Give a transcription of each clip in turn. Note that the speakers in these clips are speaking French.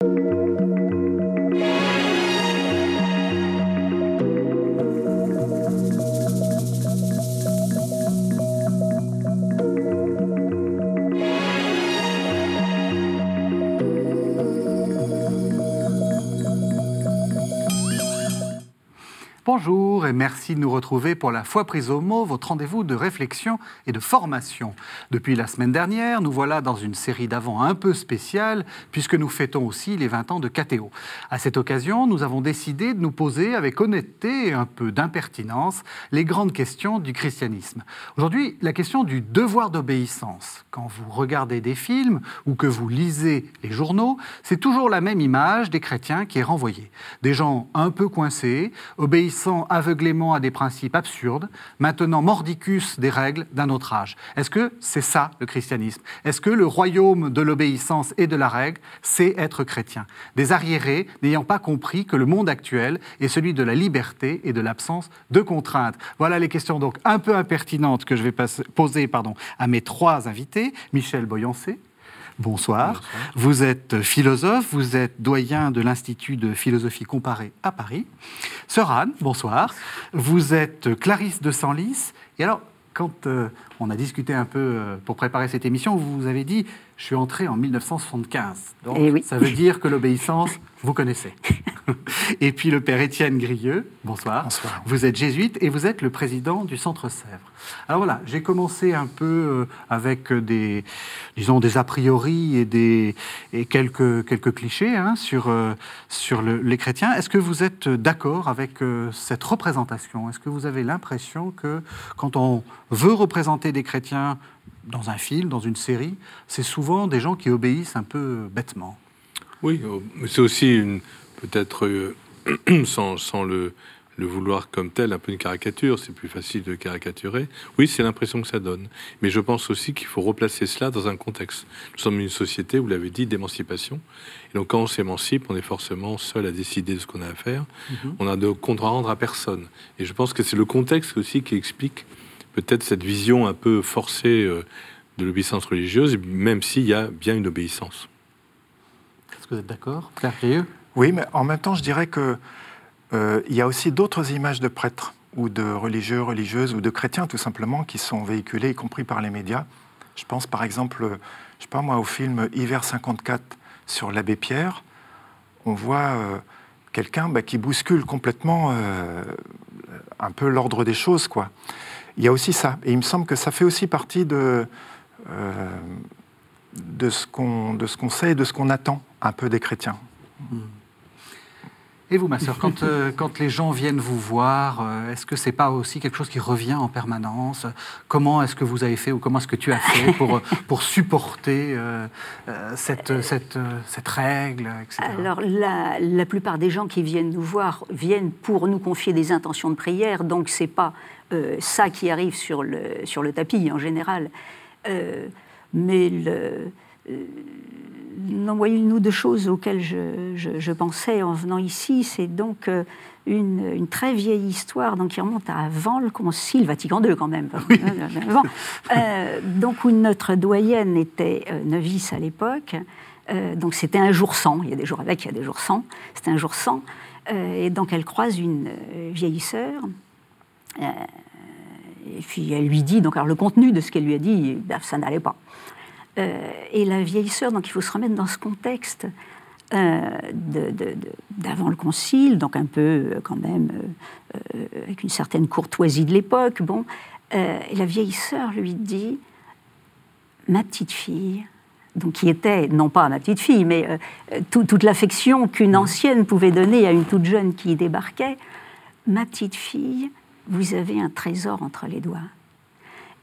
Thank you. Bonjour et merci de nous retrouver pour la foi prise au mot, votre rendez-vous de réflexion et de formation. Depuis la semaine dernière, nous voilà dans une série d'avant un peu spéciale puisque nous fêtons aussi les 20 ans de KTO. À cette occasion, nous avons décidé de nous poser avec honnêteté et un peu d'impertinence les grandes questions du christianisme. Aujourd'hui, la question du devoir d'obéissance. Quand vous regardez des films ou que vous lisez les journaux, c'est toujours la même image des chrétiens qui est renvoyée. Des gens un peu coincés, obéissant aveuglément à des principes absurdes, maintenant mordicus des règles d'un autre âge. Est-ce que c'est ça le christianisme? Est-ce que le royaume de l'obéissance et de la règle, c'est être chrétien? Des arriérés n'ayant pas compris que le monde actuel est celui de la liberté et de l'absence de contraintes. Voilà les questions donc un peu impertinentes que je vais poser pardon, à mes trois invités. Michel Boyancé, Bonsoir. Vous êtes philosophe, vous êtes doyen de l'Institut de philosophie comparée à Paris. Sœur Anne, bonsoir. Vous êtes Clarisse de Senlis. Et alors, quand euh, on a discuté un peu euh, pour préparer cette émission, vous avez dit je suis entré en 1975. Donc, Eh oui. ça veut dire que l'obéissance, vous connaissez. et puis le père Étienne Grieux, bonsoir. Bonsoir. Vous êtes jésuite et vous êtes le président du Centre Sèvres. Alors voilà, j'ai commencé un peu euh, avec des, disons, des a priori et, des, et quelques, quelques clichés hein, sur, euh, sur le- les chrétiens. Est-ce que vous êtes d'accord avec euh, cette représentation? Est-ce que vous avez l'impression que quand on veut représenter des chrétiens dans un film, dans une série, c'est souvent des gens qui obéissent un peu bêtement Oui, euh, c'est aussi peut-être, euh, sans, sans le, le vouloir comme tel, un peu une caricature. C'est plus facile de caricaturer. Oui, c'est l'impression que ça donne. Mais je pense aussi qu'il faut replacer cela dans un contexte. Nous sommes une société, vous l'avez dit, d'émancipation. Et donc, quand on s'émancipe, on est forcément seul à décider de ce qu'on a à faire. On a de compte à rendre à personne. Et je pense que c'est le contexte aussi qui explique peut-être cette vision un peu forcée euh, de l'obéissance religieuse, même s'il y a bien une obéissance. Est-ce que vous êtes d'accord Claire Oui, mais en même temps, je dirais que euh, il y a aussi d'autres images de prêtres ou de religieux, religieuses ou de chrétiens tout simplement qui sont véhiculées, y compris par les médias. Je pense par exemple, euh, je sais pas moi, au film Hiver 54 sur l'abbé Pierre. On voit euh, quelqu'un bah, qui bouscule complètement euh, un peu l'ordre des choses, quoi. Il y a aussi ça, et il me semble que ça fait aussi partie de euh, ce qu'on de ce qu'on sait et de ce qu'on attend un peu des chrétiens. Et vous, ma sœur, quand, euh, quand les gens viennent vous voir, euh, est-ce que c'est pas aussi quelque chose qui revient en permanence? Comment est-ce que vous avez fait ou comment est-ce que tu as fait pour, euh, pour supporter euh, cette, cette, cette règle, etc. Alors, la, la plupart des gens qui viennent nous voir viennent pour nous confier des intentions de prière, donc c'est pas ça qui arrive sur le, sur le tapis en général. Mais le, euh, ou deux choses auxquelles je, je- je pensais en venant ici. C'est donc euh, une, une très vieille histoire donc, qui remonte à avant le Concile Vatican II, quand même. Avant. Euh, donc, où notre doyenne était euh, novice à l'époque. Euh, donc, c'était un jour sans. Il y a des jours avec, il y a des jours sans. C'était un jour sans. Euh, et donc, elle croise une euh, vieille sœur. Euh, et puis, elle lui dit, donc, alors, le contenu de ce qu'elle lui a dit, ben, ça n'allait pas. Euh, et la vieille sœur, donc il faut se remettre dans ce contexte euh, d'avant le concile, donc un peu euh, quand même avec une certaine courtoisie de l'époque. Bon, et la vieille sœur lui dit Ma petite fille, donc qui était non pas ma petite fille, mais euh, tout- toute l'affection qu'une ancienne pouvait donner à une toute jeune qui y débarquait, ma petite fille, vous avez un trésor entre les doigts.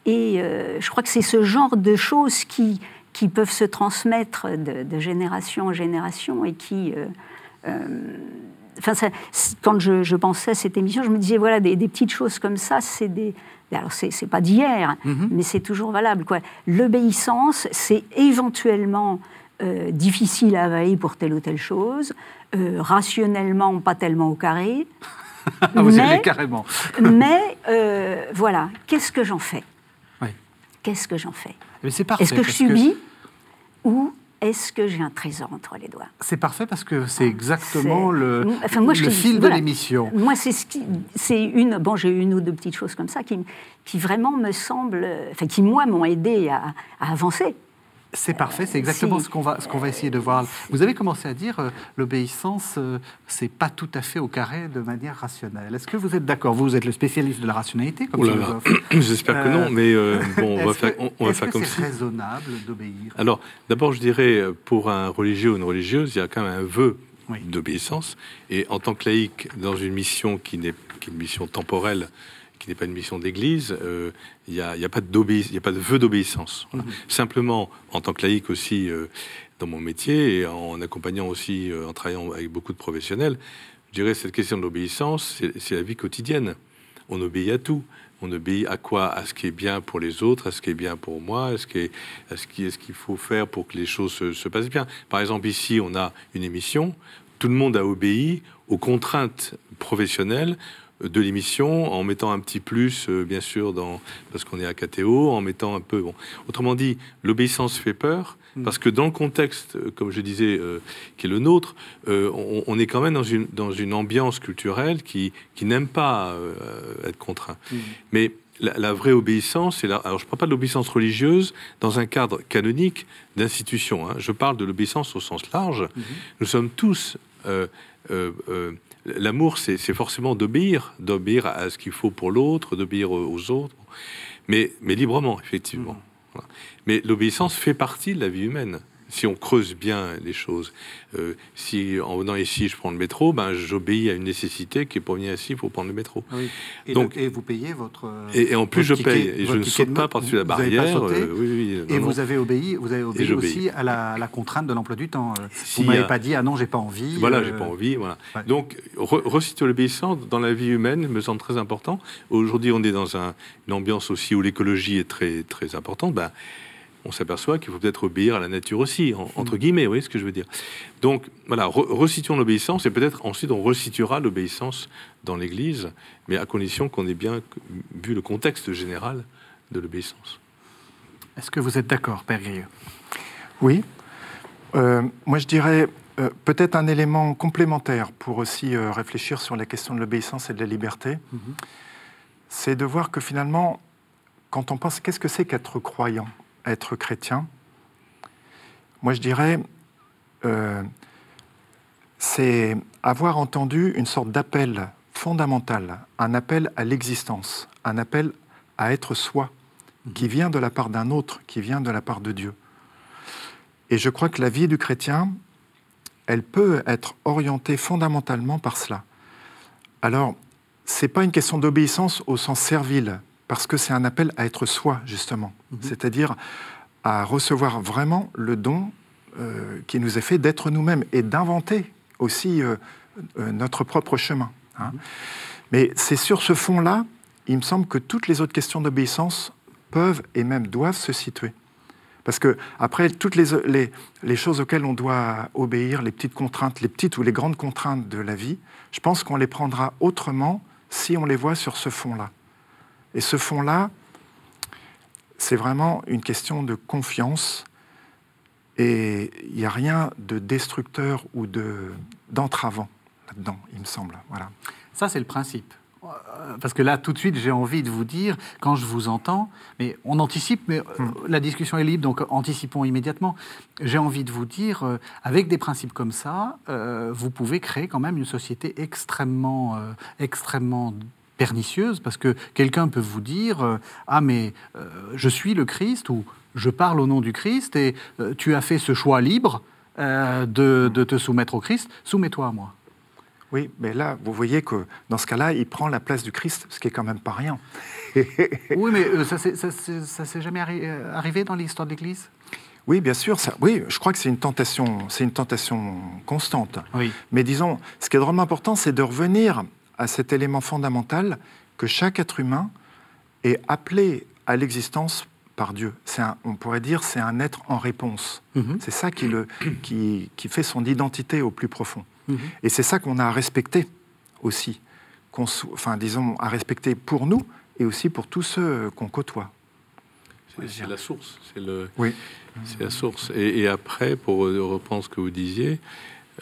Et euh, je crois que c'est ce genre de choses qui, qui peuvent se transmettre de, de génération en génération et qui. euh, euh, ça- quand je, je pensais à cette émission, je me disais voilà, des, des petites choses comme ça, c'est des. Alors, c'est pas d'hier, mais c'est toujours valable. quoi. L'obéissance, c'est éventuellement difficile à avaler pour telle ou telle chose, rationnellement pas tellement au carré. Ah, vous mais- carrément. mais euh, voilà, qu'est-ce que j'en fais? Qu'est-ce que j'en fais Mais c'est parfait. Est-ce que je subis ou est-ce que j'ai un trésor entre les doigts C'est parfait parce que c'est exactement le, Enfin, moi, je le te dis, fil de l'émission. Moi, c'est ce c'est une. Bon, j'ai eu une ou deux petites choses comme ça qui, qui vraiment me semblent, enfin, qui moi m'ont aidé à, à avancer. C'est parfait, c'est exactement si. ce qu'on va, ce qu'on va essayer de voir. Vous avez commencé à dire euh, l'obéissance, euh, c'est pas tout à fait au carré de manière rationnelle. Est-ce que vous êtes d'accord? Vous êtes le spécialiste de la rationalité, comme Oh philosophe. J'espère que non, Euh, mais euh, bon, on va faire, que- on, on va est-ce faire que comme c'est si. raisonnable d'obéir? Alors, d'abord, je dirais, euh, pour un religieux ou une religieuse, il y a quand même un vœu Oui. d'obéissance. Et en tant que laïc, dans une mission qui n'est qui est une mission temporelle, qui n'est pas une mission d'église, euh, il n'y a, il y a pas d'obéi- il y a pas de vœu d'obéissance. Voilà. Simplement, en tant que laïc aussi, euh, dans mon métier, et en accompagnant aussi, euh, en travaillant avec beaucoup de professionnels, je dirais cette question de l'obéissance, c'est la vie quotidienne. On obéit à tout. On obéit à quoi? À ce qui est bien pour les autres, à ce qui est bien pour moi, à ce qui est- à ce qui qu'il faut faire pour que les choses se, se passent bien. Par exemple, ici, on a une émission. Tout le monde a obéi aux contraintes professionnelles de l'émission en mettant un petit plus, euh, bien sûr, dans, parce qu'on est à KTO, en mettant un peu. Bon. Autrement dit, l'obéissance fait peur. Parce que dans le contexte, euh, comme je disais, euh, qui est le nôtre, euh, on, on est quand même dans une, dans une ambiance culturelle qui, qui n'aime pas euh, être contraint. Mais la, la vraie obéissance, la, alors je ne parle pas de l'obéissance religieuse dans un cadre canonique d'institution. hein. Je parle de l'obéissance au sens large. Nous sommes tous. Euh, euh, euh, L'amour, c'est forcément d'obéir, d'obéir à ce qu'il faut pour l'autre, d'obéir aux autres, mais, mais librement, effectivement. Voilà. Mais l'obéissance fait partie de la vie humaine. Si on creuse bien les choses, Euh, si en venant ici je prends le métro, ben j'obéis à une nécessité qui est pour venir ici, il faut prendre le métro. Oui. Et, Donc- le- et vous payez votre. Et, et en plus, je paye. Et je ne saute pas par-dessus la pas barrière. euh, oui, oui, non, Et non. vous avez obéi, vous avez obéi aussi à la, la contrainte de l'emploi du temps. euh. Vous y m'avez a- pas dit ah non j'ai pas envie. Voilà, euh, j'ai pas envie. Voilà. ouais. Donc, re- resituer l'obéissance dans la vie humaine me semble très important. Aujourd'hui, on est dans un- une ambiance aussi où l'écologie est très, très importante. Ben, on s'aperçoit qu'il faut peut-être obéir à la nature aussi, en- entre guillemets, vous voyez ce que je veux dire. Donc, voilà, re- resituons l'obéissance et peut-être ensuite on resituera l'obéissance dans l'Église, mais à condition qu'on ait bien vu le contexte général de l'obéissance. Est-ce que vous êtes d'accord, Père Grieux? Oui. Euh, moi, je dirais euh, peut-être un élément complémentaire pour aussi euh, réfléchir sur la question de l'obéissance et de la liberté. C'est de voir que finalement, quand on pense qu'est-ce que c'est qu'être croyant, être chrétien, moi je dirais, euh, c'est avoir entendu une sorte d'appel fondamental, un appel à l'existence, un appel à être soi, qui vient de la part d'un autre, qui vient de la part de Dieu. Et je crois que la vie du chrétien, elle peut être orientée fondamentalement par cela. Alors, c'est pas une question d'obéissance au sens servile, parce que c'est un appel à être soi, justement. C'est-à-dire à recevoir vraiment le don euh, qui nous est fait d'être nous-mêmes et d'inventer aussi euh, euh, notre propre chemin. hein. Mais c'est sur ce fond-là, il me semble que toutes les autres questions d'obéissance peuvent et même doivent se situer. Parce que, après, toutes les, les, les choses auxquelles on doit obéir, les petites contraintes, les petites ou les grandes contraintes de la vie, je pense qu'on les prendra autrement si on les voit sur ce fond-là. Et ce fond-là, c'est vraiment une question de confiance. Et il n'y a rien de destructeur ou de- d'entravant là-dedans, il me semble. Voilà. Ça, c'est le principe. Parce que là, tout de suite, j'ai envie de vous dire, quand je vous entends, mais on anticipe, mais euh, la discussion est libre, donc anticipons immédiatement. J'ai envie de vous dire, euh, avec des principes comme ça, euh, vous pouvez créer quand même une société extrêmement, euh, extrêmement pernicieuse, parce que quelqu'un peut vous dire, euh, ah mais euh, je suis le Christ, ou je parle au nom du Christ, et euh, tu as fait ce choix libre euh, de, de te soumettre au Christ, soumets-toi à moi. Oui, mais là, vous voyez que dans ce cas-là, il prend la place du Christ, ce qui est quand même pas rien. Oui, mais ça ça s'est jamais arri- arrivé dans l'histoire de l'Église? Oui, bien sûr. Ça, oui, je crois que c'est une tentation, c'est une tentation constante. Oui. Mais disons, ce qui est vraiment important, c'est de revenir à cet élément fondamental que chaque être humain est appelé à l'existence par Dieu. C'est un- on pourrait dire, c'est un être en réponse. Mhm. C'est ça qui, le, qui, qui fait son identité au plus profond. Et c'est ça qu'on a à respecter aussi. Enfin, disons, à respecter pour nous et aussi pour tous ceux qu'on côtoie. C'est la source. C'est le. Oui. C'est la source. Et, et, après, pour reprendre ce que vous disiez,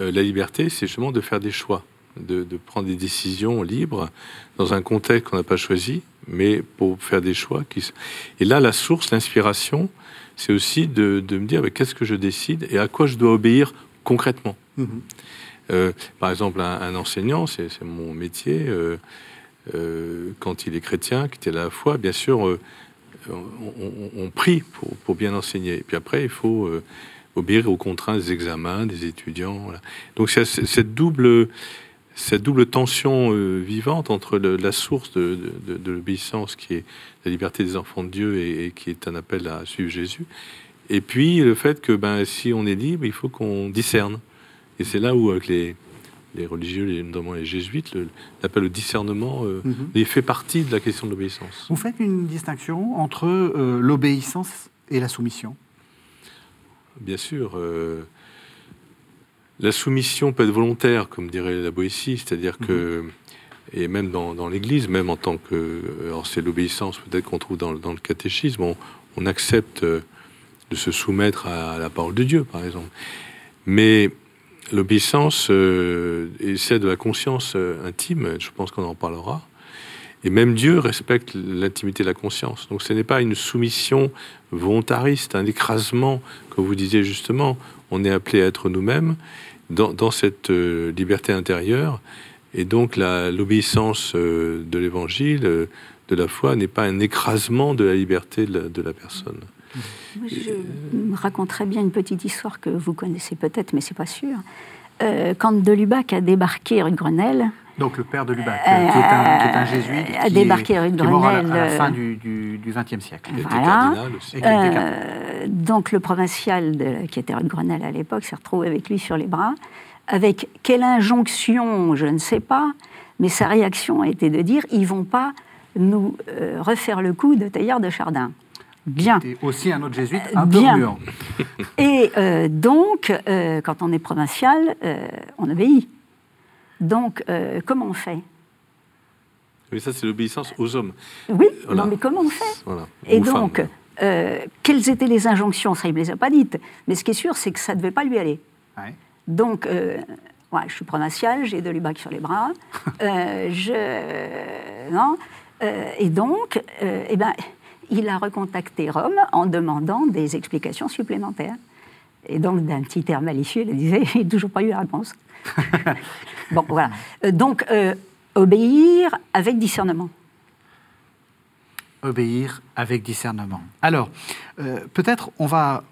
euh, la liberté, c'est justement de faire des choix, de, de, prendre des décisions libres dans un contexte qu'on n'a pas choisi, mais pour faire des choix. Qui... Et là, la source, l'inspiration, c'est aussi de, de, me dire qu'est-ce que je décide et à quoi je dois obéir concrètement? Mm -hmm. euh, par exemple, un, un enseignant, c'est mon métier. Euh, euh, quand il est chrétien, qui à la foi, bien sûr, on, on, on, prie pour, pour, bien enseigner. Et puis après, il faut obéir aux contraintes des examens, des étudiants. Voilà. Donc c'est cette double, cette double tension euh, vivante entre le, la source de, de, de l'obéissance, qui est la liberté des enfants de Dieu et, et, qui est un appel à suivre Jésus, et puis le fait que ben, si on est libre, il faut qu'on discerne. Et c'est là où, avec les, les religieux, les, notamment les jésuites, l'appel au discernement euh, mm -hmm. fait partie de la question de l'obéissance. Vous faites une distinction entre euh, l'obéissance et la soumission? Bien sûr. Euh, la soumission peut être volontaire, comme dirait la Boétie, c'est-à-dire -hmm. que, et même dans, dans l'Église, même en tant que. Alors, c'est l'obéissance peut-être qu'on trouve dans, dans, le catéchisme, on, on, accepte de se soumettre à la parole de Dieu, par exemple. Mais l'obéissance euh, est celle de la conscience euh, intime, je pense qu'on en parlera. Et même Dieu respecte l'intimité de la conscience. Donc ce n'est pas une soumission volontariste, un écrasement, comme vous disiez justement. On est appelé à être nous-mêmes dans, dans, cette euh, liberté intérieure. Et donc l'obéissance euh, de l'évangile, euh, de la foi, n'est pas un écrasement de la liberté de la, de la personne. Je me raconterai bien une petite histoire que vous connaissez peut-être, mais c'est pas sûr. Quand de Lubac a débarqué rue Grenelle. Donc le père de Lubac, euh, qui, est un, qui, est un, jésuite, a qui débarqué est, rue de qui est mort à la, à la Grenelle, fin du XXe siècle. Voilà. Et Euh, donc le provincial de, qui était rue de Grenelle à l'époque s'est retrouvé avec lui sur les bras. Avec quelle injonction, je ne sais pas, mais sa réaction a été de dire ils vont pas nous euh, refaire le coup de tailleur de Chardin. Bien. Et aussi un autre jésuite un Bien. peu muant. Et euh, donc, euh, quand on est provincial, euh, on obéit. Donc, euh, comment on fait? Oui, ça, c'est l'obéissance aux hommes. Oui, Voilà. non, mais comment on fait? Voilà. Et Aux donc, femmes. euh, quelles étaient les injonctions? Ça, il ne me les a pas dites. Mais ce qui est sûr, c'est que ça ne devait pas lui aller. Ouais. Donc, euh, ouais, je suis provincial, j'ai de l'UBAC sur les bras. Euh, je, non, Euh, et donc, euh, eh ben, il a recontacté Rome en demandant des explications supplémentaires. Et donc, d'un petit air malicieux, il disait il n'a toujours pas eu la réponse. bon, voilà. Euh, donc, euh, obéir avec discernement. Obéir avec discernement. Alors, euh, peut-être on va...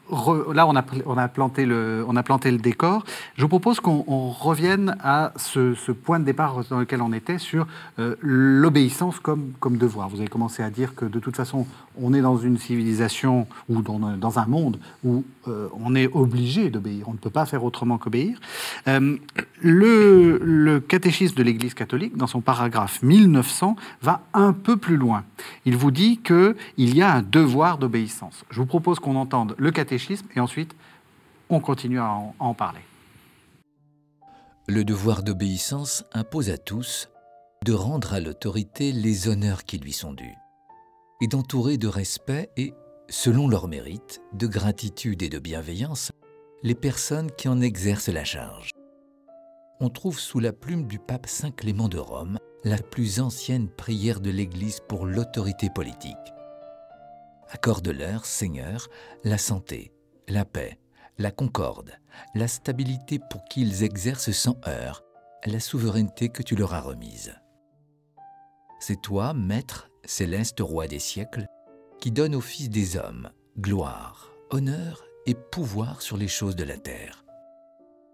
Là, on a, on, a planté le, on a planté le décor. Je vous propose qu'on on revienne à ce, point de départ dans lequel on était sur euh, l'obéissance comme, comme devoir. Vous avez commencé à dire que de toute façon, on est dans une civilisation ou dans, un monde où euh, on est obligé d'obéir. On ne peut pas faire autrement qu'obéir. Le, le catéchisme de l'Église catholique, dans son paragraphe 1900, va un peu plus loin. Il vous dit qu'il y a un devoir d'obéissance. Je vous propose qu'on entende le catéchisme et ensuite on continue à en, à en parler. Le devoir d'obéissance impose à tous de rendre à l'autorité les honneurs qui lui sont dus, et d'entourer de respect et, selon leur mérite, de gratitude et de bienveillance les personnes qui en exercent la charge. On trouve sous la plume du pape Saint Clément de Rome la plus ancienne prière de l'Église pour l'autorité politique. Accorde-leur, Seigneur, la santé, la paix, la concorde, la stabilité pour qu'ils exercent sans heurts la souveraineté que tu leur as remise. C'est toi, Maître, céleste roi des siècles, qui donne aux fils des hommes gloire, honneur et pouvoir sur les choses de la terre.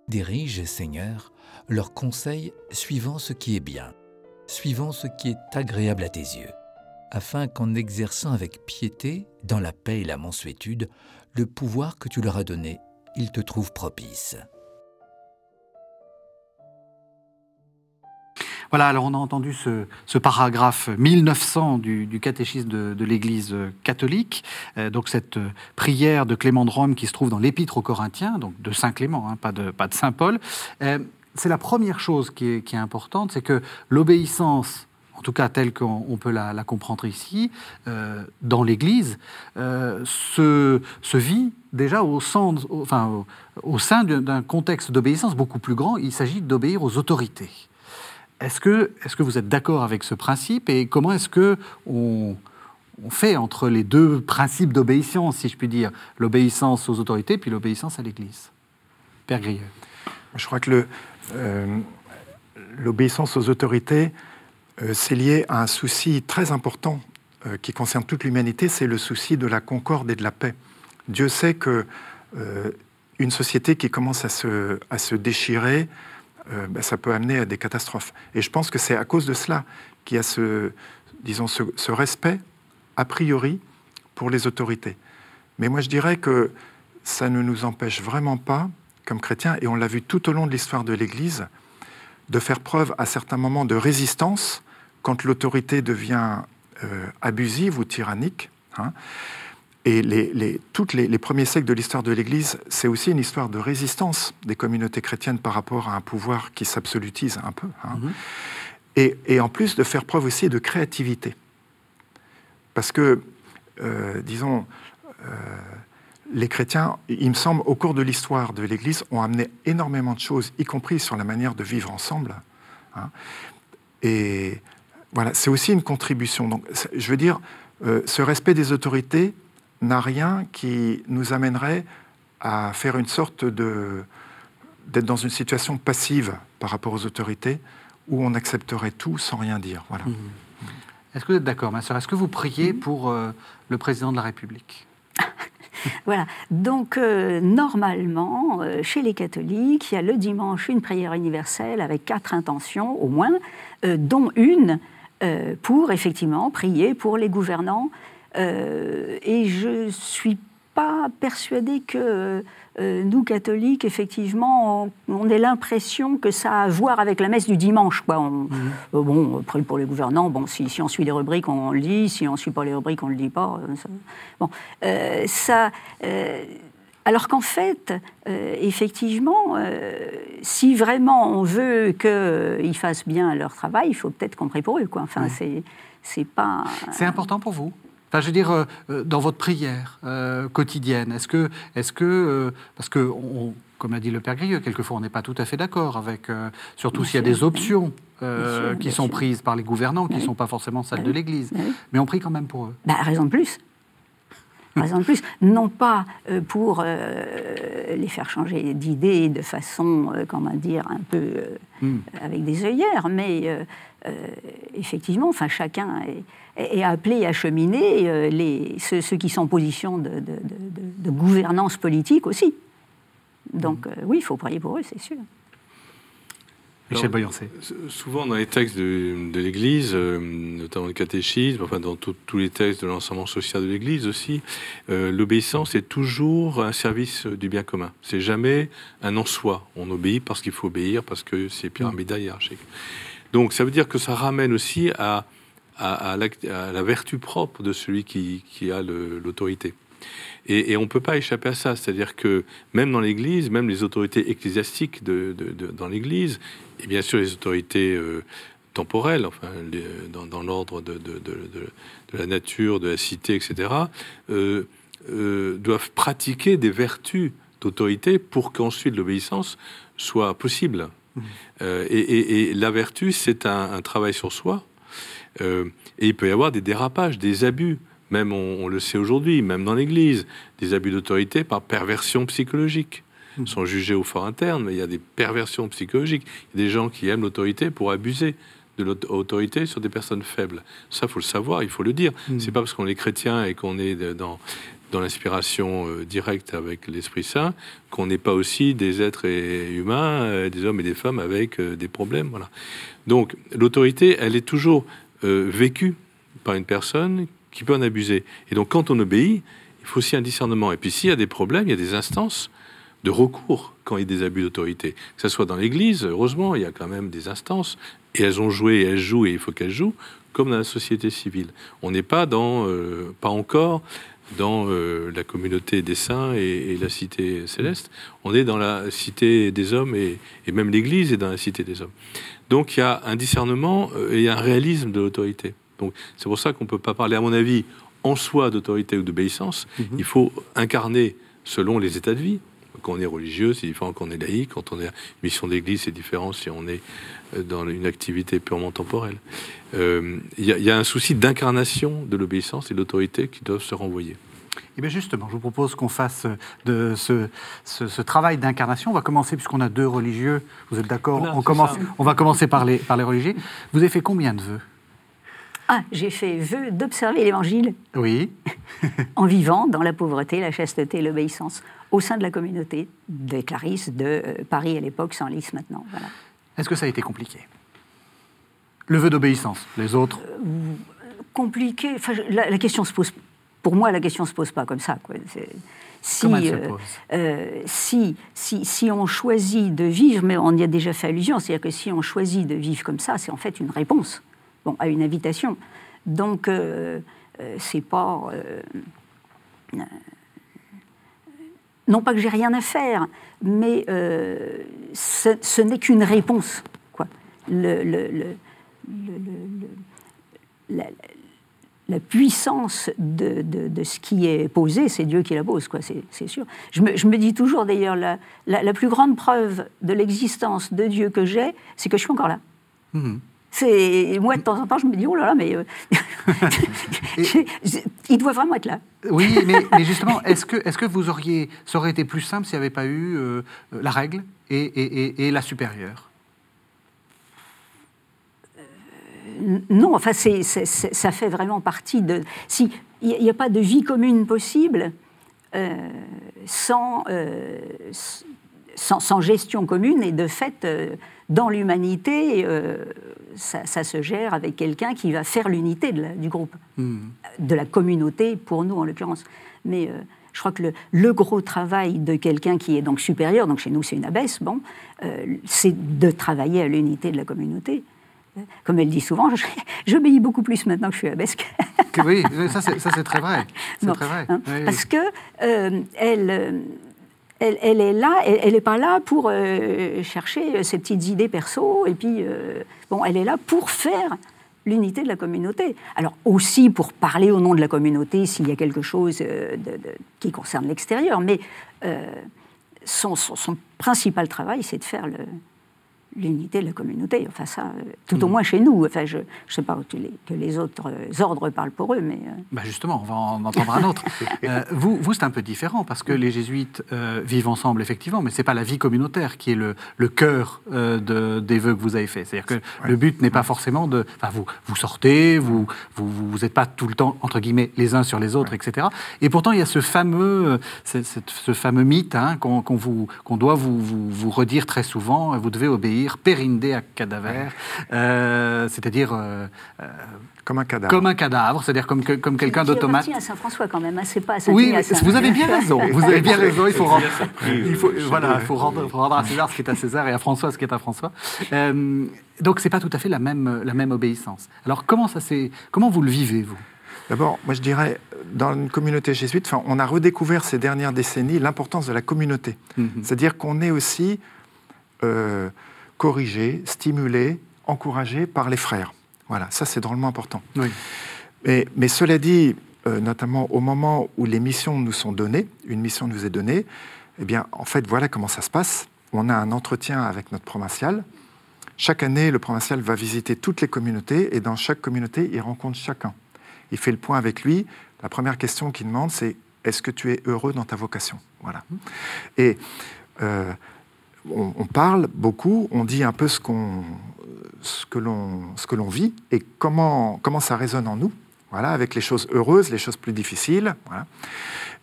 Dirige, Seigneur, leurs conseils suivant ce qui est bien, suivant ce qui est agréable à tes yeux, afin qu'en exerçant avec piété, dans la paix et la mansuétude, le pouvoir que tu leur as donné, ils te trouvent propice. Voilà, alors on a entendu ce, paragraphe 1900 du, catéchisme de, l'Église catholique, euh, donc cette euh, prière de Clément de Rome qui se trouve dans l'Épître aux Corinthiens, donc de Saint Clément, hein, pas, de, pas de Saint Paul. Euh, c'est la première chose qui est, importante, c'est que l'obéissance, en tout cas telle qu'on peut la, comprendre ici, dans l'Église, se, se, vit déjà au, sein d'un contexte d'obéissance beaucoup plus grand. Il s'agit d'obéir aux autorités. Est-ce que, vous êtes d'accord avec ce principe et comment est-ce que on, fait entre les deux principes d'obéissance, si je puis dire, l'obéissance aux autorités puis l'obéissance à l'Église? Père Grieux. Je crois que euh, l'obéissance aux autorités, euh, c'est lié à un souci très important euh, qui concerne toute l'humanité, c'est le souci de la concorde et de la paix. Dieu sait que une société qui commence à se, à se déchirer, ben, ça peut amener à des catastrophes. Et je pense que c'est à cause de cela qu'il y a ce, disons, ce, ce, respect a priori pour les autorités. Mais moi, je dirais que ça ne nous empêche vraiment pas comme chrétiens, et on l'a vu tout au long de l'histoire de l'Église, de faire preuve à certains moments de résistance quand l'autorité devient euh, abusive ou tyrannique. Hein. Et les, les, toutes les, les, premiers siècles de l'histoire de l'Église, c'est aussi une histoire de résistance des communautés chrétiennes par rapport à un pouvoir qui s'absolutise un peu. Hein. Mm-hmm. et, et, en plus de faire preuve aussi de créativité. Parce que, euh, disons, euh, les chrétiens, il me semble, au cours de l'histoire de l'Église, ont amené énormément de choses, y compris sur la manière de vivre ensemble. Hein. Et voilà, c'est aussi une contribution. Donc, je veux dire, euh, ce respect des autorités n'a rien qui nous amènerait à faire une sorte de d'être dans une situation passive par rapport aux autorités où on accepterait tout sans rien dire. Voilà. Mmh. Est-ce que vous êtes d'accord, ma soeur Est-ce que vous priez mmh. pour euh, le président de la République? voilà. Donc, euh, normalement, euh, chez les catholiques, il y a le dimanche une prière universelle avec quatre intentions au moins, euh, dont une pour effectivement prier pour les gouvernants. et je suis pas persuadée que euh, nous, catholiques, effectivement, on, ait l'impression que ça a à voir avec la messe du dimanche. Quoi. Mhm. Euh, bon, après, pour les gouvernants, bon, si, on suit les rubriques, on, le dit. Si on ne suit pas les rubriques, on ne le dit pas. Euh, ça, bon, ça, alors qu'en fait, effectivement, si vraiment on veut qu'ils fassent bien leur travail, il faut peut-être qu'on prie pour eux. Quoi. Enfin, c'est pas. C'est important pour vous? Je veux dire, euh, euh, dans votre prière euh, quotidienne, est-ce que, parce que, comme a dit le Père Grieux, quelquefois on n'est pas tout à fait d'accord avec, surtout s'il y a des options qui sont prises par les gouvernants, qui ne sont pas forcément celles de l'Église, mais on prie quand même pour eux. Bah, raison de plus. Raison de plus, non pas pour les faire changer d'idée de façon, comment dire, un peu hmm. avec des œillères, mais effectivement, enfin, chacun est, est appelé à cheminer euh, les, ceux, qui sont en position de, gouvernance politique aussi. Donc euh, oui, il faut prier pour eux, c'est sûr. Michel Souvent dans les textes de, l'Église, euh, notamment le catéchisme, enfin dans tous les textes de l'enseignement social de l'Église aussi, l'obéissance est toujours un service du bien commun. C'est jamais un en soi. On obéit parce qu'il faut obéir, parce que c'est pyramidal hiérarchique. Donc ça veut dire que ça ramène aussi à à, la, vertu propre de celui qui, a l'autorité. Et, on ne peut pas échapper à ça. C'est-à-dire que même dans l'Église, même les autorités ecclésiastiques de, dans l'Église, et bien sûr les autorités euh, temporelles, enfin, dans, l'ordre de, la nature, de la cité, etc., euh, euh, doivent pratiquer des vertus d'autorité pour qu'ensuite l'obéissance soit possible. Mmh. Et, la vertu, c'est un, travail sur soi, euh, et il peut y avoir des dérapages, des abus. Même on, le sait aujourd'hui, même dans l'Église, des abus d'autorité par perversion psychologique. Ils hmm. sont jugés au fort interne, mais il y a des perversions psychologiques. Il y a des gens qui aiment l'autorité pour abuser de l'autorité sur des personnes faibles. Ça, faut le savoir, il faut le dire. Hmm. C'est pas parce qu'on est chrétien et qu'on est dans, dans l'inspiration euh, directe avec l'Esprit Saint qu'on n'est pas aussi des êtres humains, euh, des hommes et des femmes avec des problèmes. Voilà. Donc l'autorité, elle est toujours euh, vécu par une personne qui peut en abuser. Et donc quand on obéit, il faut aussi un discernement. Et puis s'il y a des problèmes, il y a des instances de recours quand il y a des abus d'autorité. Que ce soit dans l'Église, heureusement, il y a quand même des instances, et elles ont joué, et elles jouent, et il faut qu'elles jouent, comme dans la société civile. On n'est pas dans, euh, pas encore dans euh, la communauté des saints et, la cité céleste. On est dans la cité des hommes et, même l'Église est dans la cité des hommes. Donc il y a un discernement euh, et un réalisme de l'autorité. Donc c'est pour ça qu'on ne peut pas parler, à mon avis, en soi d'autorité ou d'obéissance. Mhm. Il faut incarner selon les états de vie. Quand on est religieux, c'est différent quand on est laïque. Quand on est mission d'église, c'est différent si on est euh, dans une activité purement temporelle. Il y, a un souci d'incarnation de l'obéissance et de l'autorité qui doivent se renvoyer. Et eh bien justement, je vous propose qu'on fasse de ce, ce, travail d'incarnation. On va commencer, puisqu'on a deux religieux, vous êtes d'accord? On, commence, on va commencer par les, par les religieux. Vous avez fait combien de vœux? Ah, j'ai fait vœu d'observer l'Évangile. Oui. en vivant dans la pauvreté, la chasteté et l'obéissance, au sein de la communauté des Clarisses de euh, Paris à l'époque, sans lys maintenant. Voilà. Est-ce que ça a été compliqué? Le vœu d'obéissance, les autres? Euh, Compliqué. Enfin, la, question se pose. Pour moi, la question se pose pas comme ça. Quoi. Si, euh, euh, si, si, si, on choisit de vivre, mais on y a déjà fait allusion, c'est-à-dire que si on choisit de vivre comme ça, c'est en fait une réponse bon, à une invitation. Donc, c'est pas non pas que j'ai rien à faire, mais euh, ce, n'est qu'une réponse. Quoi. La, puissance de, ce qui est posé, c'est Dieu qui la pose, quoi, c'est, sûr. Je me, dis toujours d'ailleurs, la, plus grande preuve de l'existence de Dieu que j'ai, c'est que je suis encore là. Mmh moi de temps en temps je me dis oh là là mais euh, il doit vraiment être là. Oui, mais, justement, est-ce que est-ce que vous auriez ça aurait été plus simple s'il n'y avait pas eu euh, la règle et, la supérieure? Euh, Non, enfin ça fait vraiment partie de si il n'y a, pas de vie commune possible sans, sans, sans gestion commune et de fait dans l'humanité, euh, ça, se gère avec quelqu'un qui va faire l'unité du groupe, hmm. de la communauté, pour nous en l'occurrence. Mais euh, je crois que le, gros travail de quelqu'un qui est donc supérieur, donc chez nous c'est une abbesse, bon, euh, c'est de travailler à l'unité de la communauté. Comme elle dit souvent, j'obéis beaucoup plus maintenant que je suis abbesse. oui, ça c'est très vrai. très vrai. Hein, parce que elle, elle, est là, elle n'est pas là pour euh, chercher ses petites idées perso, et puis, euh, bon, elle est là pour faire l'unité de la communauté. Alors aussi pour parler au nom de la communauté s'il y a quelque chose euh, qui concerne l'extérieur, mais son, principal travail, c'est de faire le, l'unité de la communauté. Enfin, ça, euh, tout au mm. moins chez nous. Enfin, je ne sais pas que les, que les, autres ordres parlent pour eux, mais. Euh. Bah justement, on va en entendre un autre. Euh, vous, vous c'est un peu différent parce que les jésuites vivent ensemble, effectivement, mais c'est pas la vie communautaire qui est le, le cœur de, des vœux que vous avez faits. C'est-à-dire que le but n'est pas forcément de. Enfin, vous, vous sortez, vous vous vous n'êtes pas tout le temps entre guillemets les uns sur les autres, etc. Et pourtant, il y a ce fameux ce fameux mythe hein, qu'on vous qu'on doit vous, vous, vous redire très souvent. Vous devez obéir à cadaver, euh, c'est-à-dire euh, euh, comme un cadavre. Comme un cadavre, c'est-à-dire comme, comme quelqu'un d'automate. à Saint-François quand même, hein, c'est pas Oui, vous avez bien raison. Vous avez bien raison. Il faut rendre, il faut, voilà, faut rendre, faut rendre à César ce qui est à César et à François ce qui est à François. Euh, donc c'est pas tout à fait la même, la même obéissance. Alors comment ça comment vous le vivez vous? D'abord, moi je dirais, dans une communauté jésuite, on a redécouvert ces dernières décennies l'importance de la communauté. Mhm. C'est-à-dire qu'on est aussi corrigé, stimulé, encouragé par les frères. Voilà, ça c'est drôlement important. Mais, mais, cela dit, euh, notamment au moment où les missions nous sont données, une mission nous est donnée, eh bien, en fait, voilà comment ça se passe. On a un entretien avec notre provincial. Chaque année, le provincial va visiter toutes les communautés et dans chaque communauté, il rencontre chacun. Il fait le point avec lui. La première question qu'il demande, c'est est-ce que tu es heureux dans ta vocation? Voilà. Et euh, on, parle beaucoup, on dit un peu ce, que l'on vit et comment, comment ça résonne en nous, voilà, avec les choses heureuses, les choses plus difficiles.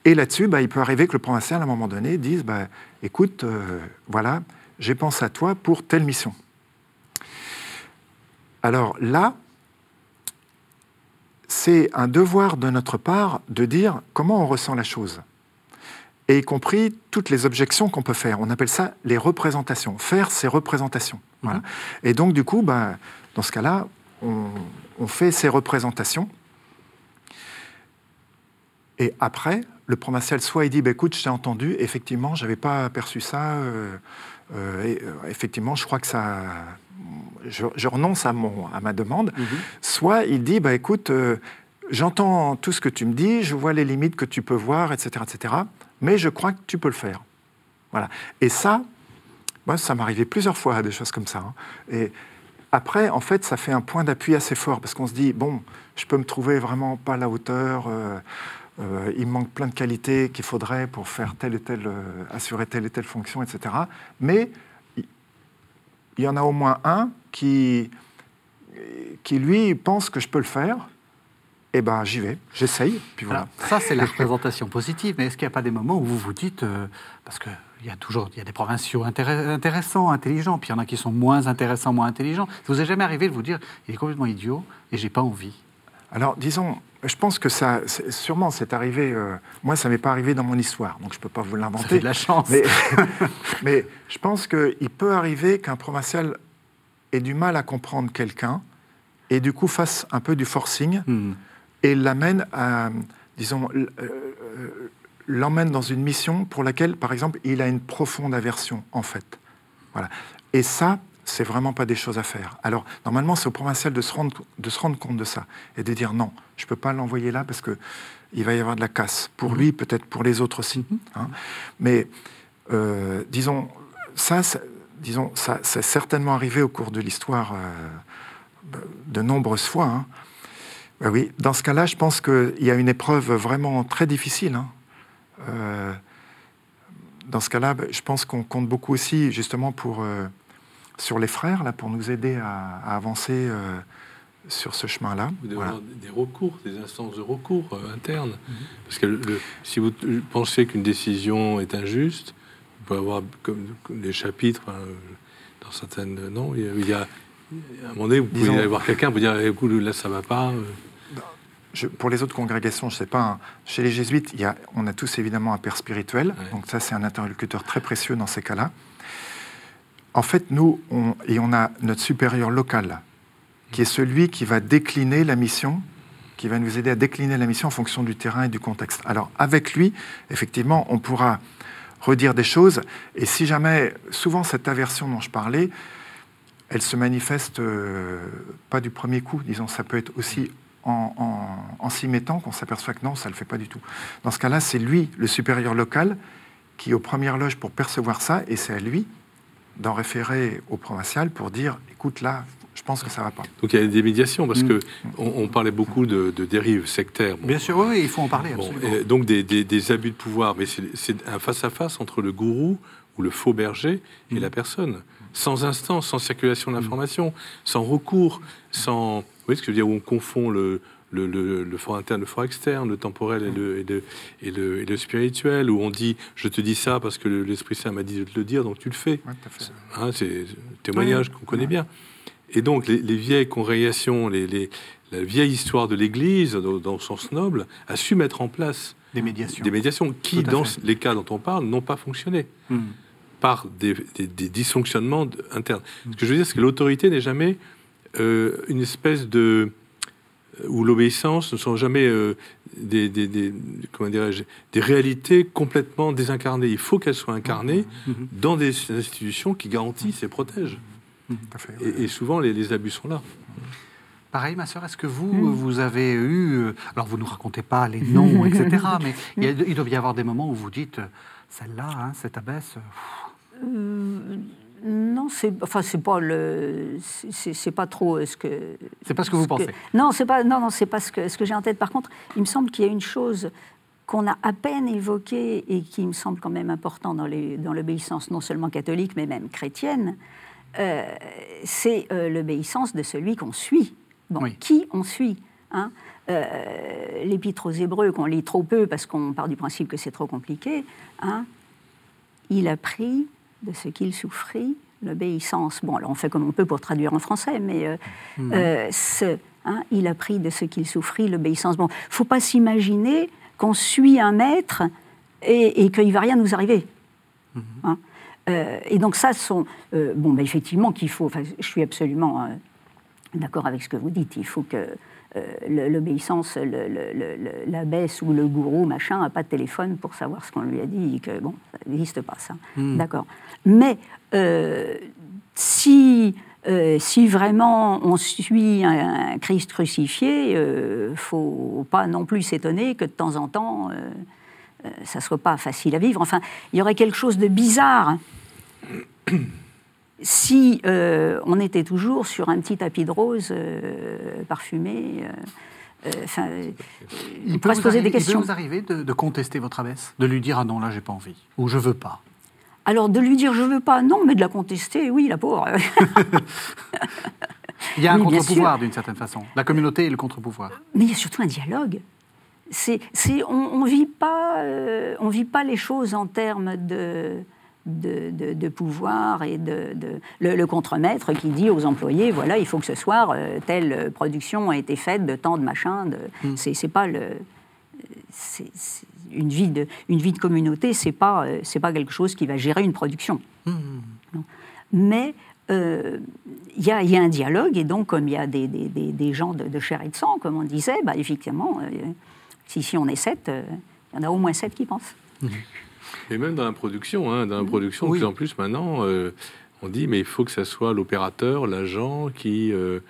Et là-dessus, bah, il peut arriver que le provincial, à un moment donné, dise bah, Écoute, euh, voilà, j'ai pensé à toi pour telle mission. Alors là, c'est un devoir de notre part de dire comment on ressent la chose et y compris toutes les objections qu'on peut faire. On appelle ça les représentations, faire ces représentations. Voilà. Mhm. Et donc, du coup, bah, dans ce cas-là, on, fait ces représentations. Et après, le provincial, soit il dit, bah, écoute, je t'ai entendu, effectivement, je n'avais pas aperçu ça, euh, euh, et, euh, effectivement, je crois que ça... Je, je renonce à, mon, à ma demande. Soit il dit, bah, écoute, j'entends tout ce que tu me dis, je vois les limites que tu peux voir, etc., etc., mais je crois que tu peux le faire. Voilà. Et ça, moi, ça m'est arrivé plusieurs fois, des choses comme ça. hein. Et après, en fait, ça fait un point d'appui assez fort, parce qu'on se dit, bon, je peux me trouver vraiment pas à la hauteur, euh, euh, il me manque plein de qualités qu'il faudrait pour faire telle et telle, euh, assurer telle et telle fonction, etc. Mais il- il y en a au moins un qui, qui lui, pense que je peux le faire. Eh ben, j'y vais, j'essaye, puis voilà. Alors, ça, c'est la représentation positive, mais est-ce qu'il n'y a pas des moments où vous vous dites, euh, parce qu'il y a toujours il y a des provinciaux intéress- intéressants, intelligents, puis il y en a qui sont moins intéressants, moins intelligents. Ça vous est jamais arrivé de vous dire, il est complètement idiot et j'ai pas envie? Alors, disons, je pense que ça, sûrement, c'est arrivé. euh, moi, ça m'est pas arrivé dans mon histoire, donc je peux pas vous l'inventer. de la chance. Mais, mais je pense qu'il peut arriver qu'un provincial ait du mal à comprendre quelqu'un et du coup fasse un peu du forcing Hmm. Et l'amène à, disons, euh, euh, l'emmène dans une mission pour laquelle, par exemple, il a une profonde aversion, en fait. Voilà. Et ça, c'est vraiment pas des choses à faire. Alors, normalement, c'est au provincial de se rendre, de se rendre compte de ça et de dire non, je peux pas l'envoyer là parce que il va y avoir de la casse pour lui, peut-être pour les autres aussi. hein. Mais euh, disons, ça, ça- disons, ça, c'est certainement arrivé au cours de l'histoire euh, de nombreuses fois. hein. Ben oui, dans ce cas-là, je pense qu'il y a une épreuve vraiment très difficile. hein. Euh, dans ce cas-là, ben, je pense qu'on compte beaucoup aussi, justement, pour, euh, sur les frères, là, pour nous aider à, à avancer euh, sur ce chemin-là. Vous devez Voilà. avoir des recours, des instances de recours internes. Mhm. Parce que le- si vous pensez qu'une décision est injuste, vous pouvez avoir comme, des chapitres euh, dans certaines. Non, il y a, il y a- à un moment donné, vous pouvez Disons- aller voir quelqu'un, vous dire écoute, là ça va pas. Je- pour les autres congrégations, je ne sais pas, hein, chez les jésuites, il y a, on a tous évidemment un père spirituel, donc ça c'est un interlocuteur très précieux dans ces cas-là. En fait, nous, on, et on a notre supérieur local, qui est celui qui va décliner la mission, qui va nous aider à décliner la mission en fonction du terrain et du contexte. Alors avec lui, effectivement, on pourra redire des choses, et si jamais, souvent cette aversion dont je parlais, elle se manifeste euh, pas du premier coup, disons, ça peut être aussi en, en- en s'y mettant qu'on s'aperçoit que non, ça ne le fait pas du tout. Dans ce cas-là, c'est lui, le supérieur local, qui est aux premières loges pour percevoir ça, et c'est à lui d'en référer au provincial pour dire, écoute, là, je pense que ça va pas. Donc il y a des médiations, parce Mm. que on, on parlait beaucoup de, de dérives sectaires. Bon, Bien sûr, oui, il faut en parler, Bon, absolument. et donc des, des- des abus de pouvoir, mais c'est- c'est un face-à-face entre le gourou ou le faux berger et Mm. la personne, sans instance, sans circulation d'information, sans recours, sans... Vous voyez ce que je veux dire, où on confond le, le, le- le fort interne, le fort externe, le temporel et le, et le, et le- et le spirituel, où on dit « je te dis ça parce que le- l'Esprit Saint m'a dit de te le dire, donc tu le fais Ouais. Hein, c'est un témoignage qu'on connaît bien. Et donc, les, les vieilles congrégations, les, les- la vieille histoire de l'Église, dans, dans le sens noble, a su mettre en place Des médiations. des médiations qui, dans fait. les cas dont on parle, n'ont pas fonctionné Hmm. Par des, des- des dysfonctionnements internes. Ce que je veux dire, c'est que l'autorité n'est jamais euh, une espèce de où l'obéissance ne sont jamais euh, des, des- des- comment dirais-je, des réalités complètement désincarnées. Il faut qu'elles soient incarnées Mhm. dans des institutions qui garantissent et protègent. Fait. Et, et souvent, les, les abus sont là. Pareil, ma sœur, est-ce que vous, Mm. vous avez eu... euh, Alors, vous ne nous racontez pas les noms, etc., mais il, y a- il doit y avoir des moments où vous dites, euh, celle-là, hein, cette abbesse... euh, Euh, non, c'est enfin c'est pas le c'est pas trop euh, ce que C'est pas ce que vous ce pensez. non c'est pas non non c'est pas ce que ce que j'ai en tête. Par contre, il me semble qu'il y a une chose qu'on a à peine évoquée et qui me semble quand même important dans les dans l'obéissance non seulement catholique mais même chrétienne, euh, c'est euh, l'obéissance de celui qu'on suit. Bon, Oui. qui on suit hein? Euh, L'épître aux Hébreux qu'on lit trop peu parce qu'on part du principe que c'est trop compliqué. Hein? Il a pris de ce qu'il souffrit l'obéissance. Bon, alors on fait comme on peut pour traduire en français, mais euh, euh, ce, hein, il a pris de ce qu'il souffrit l'obéissance. Bon, faut pas s'imaginer qu'on suit un maître et, et qu'il va rien nous arriver. Hein. Euh, et donc ça, sont euh, bon, effectivement qu'il faut. je suis absolument euh, d'accord avec ce que vous dites. Il faut que euh, l'obéissance, l'abbesse ou le gourou, machin, n'a pas de téléphone pour savoir ce qu'on lui a dit, et que bon, ça n'existe pas ça. Hmm. D'accord. Mais euh, si, si vraiment on suit un, Christ crucifié, il ne faut pas non plus s'étonner que de temps en temps, ça ne soit pas facile à vivre. Enfin, il y aurait quelque chose de bizarre si euh, on était toujours sur un petit tapis de rose euh, parfumé. Euh, enfin, il pourrait se poser des questions. Il peut vous arriver de, contester votre abbesse, de lui dire ah non là j'ai pas envie ou je veux pas. Alors de lui dire je veux pas, non, mais de la contester, oui, la pauvre. il y a un contre-pouvoir d'une certaine façon, la communauté et le contre-pouvoir. Mais il y a surtout un dialogue. C'est, on ne vit, pas, on vit pas les choses en termes de, de, pouvoir et de, le, contremaître qui dit aux employés voilà il faut que ce soir euh, telle production a été faite de tant de machin de, hmm. c'est pas le une vie de une vie de communauté c'est pas euh, c'est pas quelque chose qui va gérer une production hmm. mais euh, il y, a un dialogue et donc comme il y a des, des, gens de, chair et de sang comme on disait bah, effectivement si, si on est sept il y en a au moins sept qui pensent hmm. Et même dans la production, hein, dans la production, de plus en plus maintenant, euh, on dit mais il faut que ça soit l'opérateur, l'agent qui euh,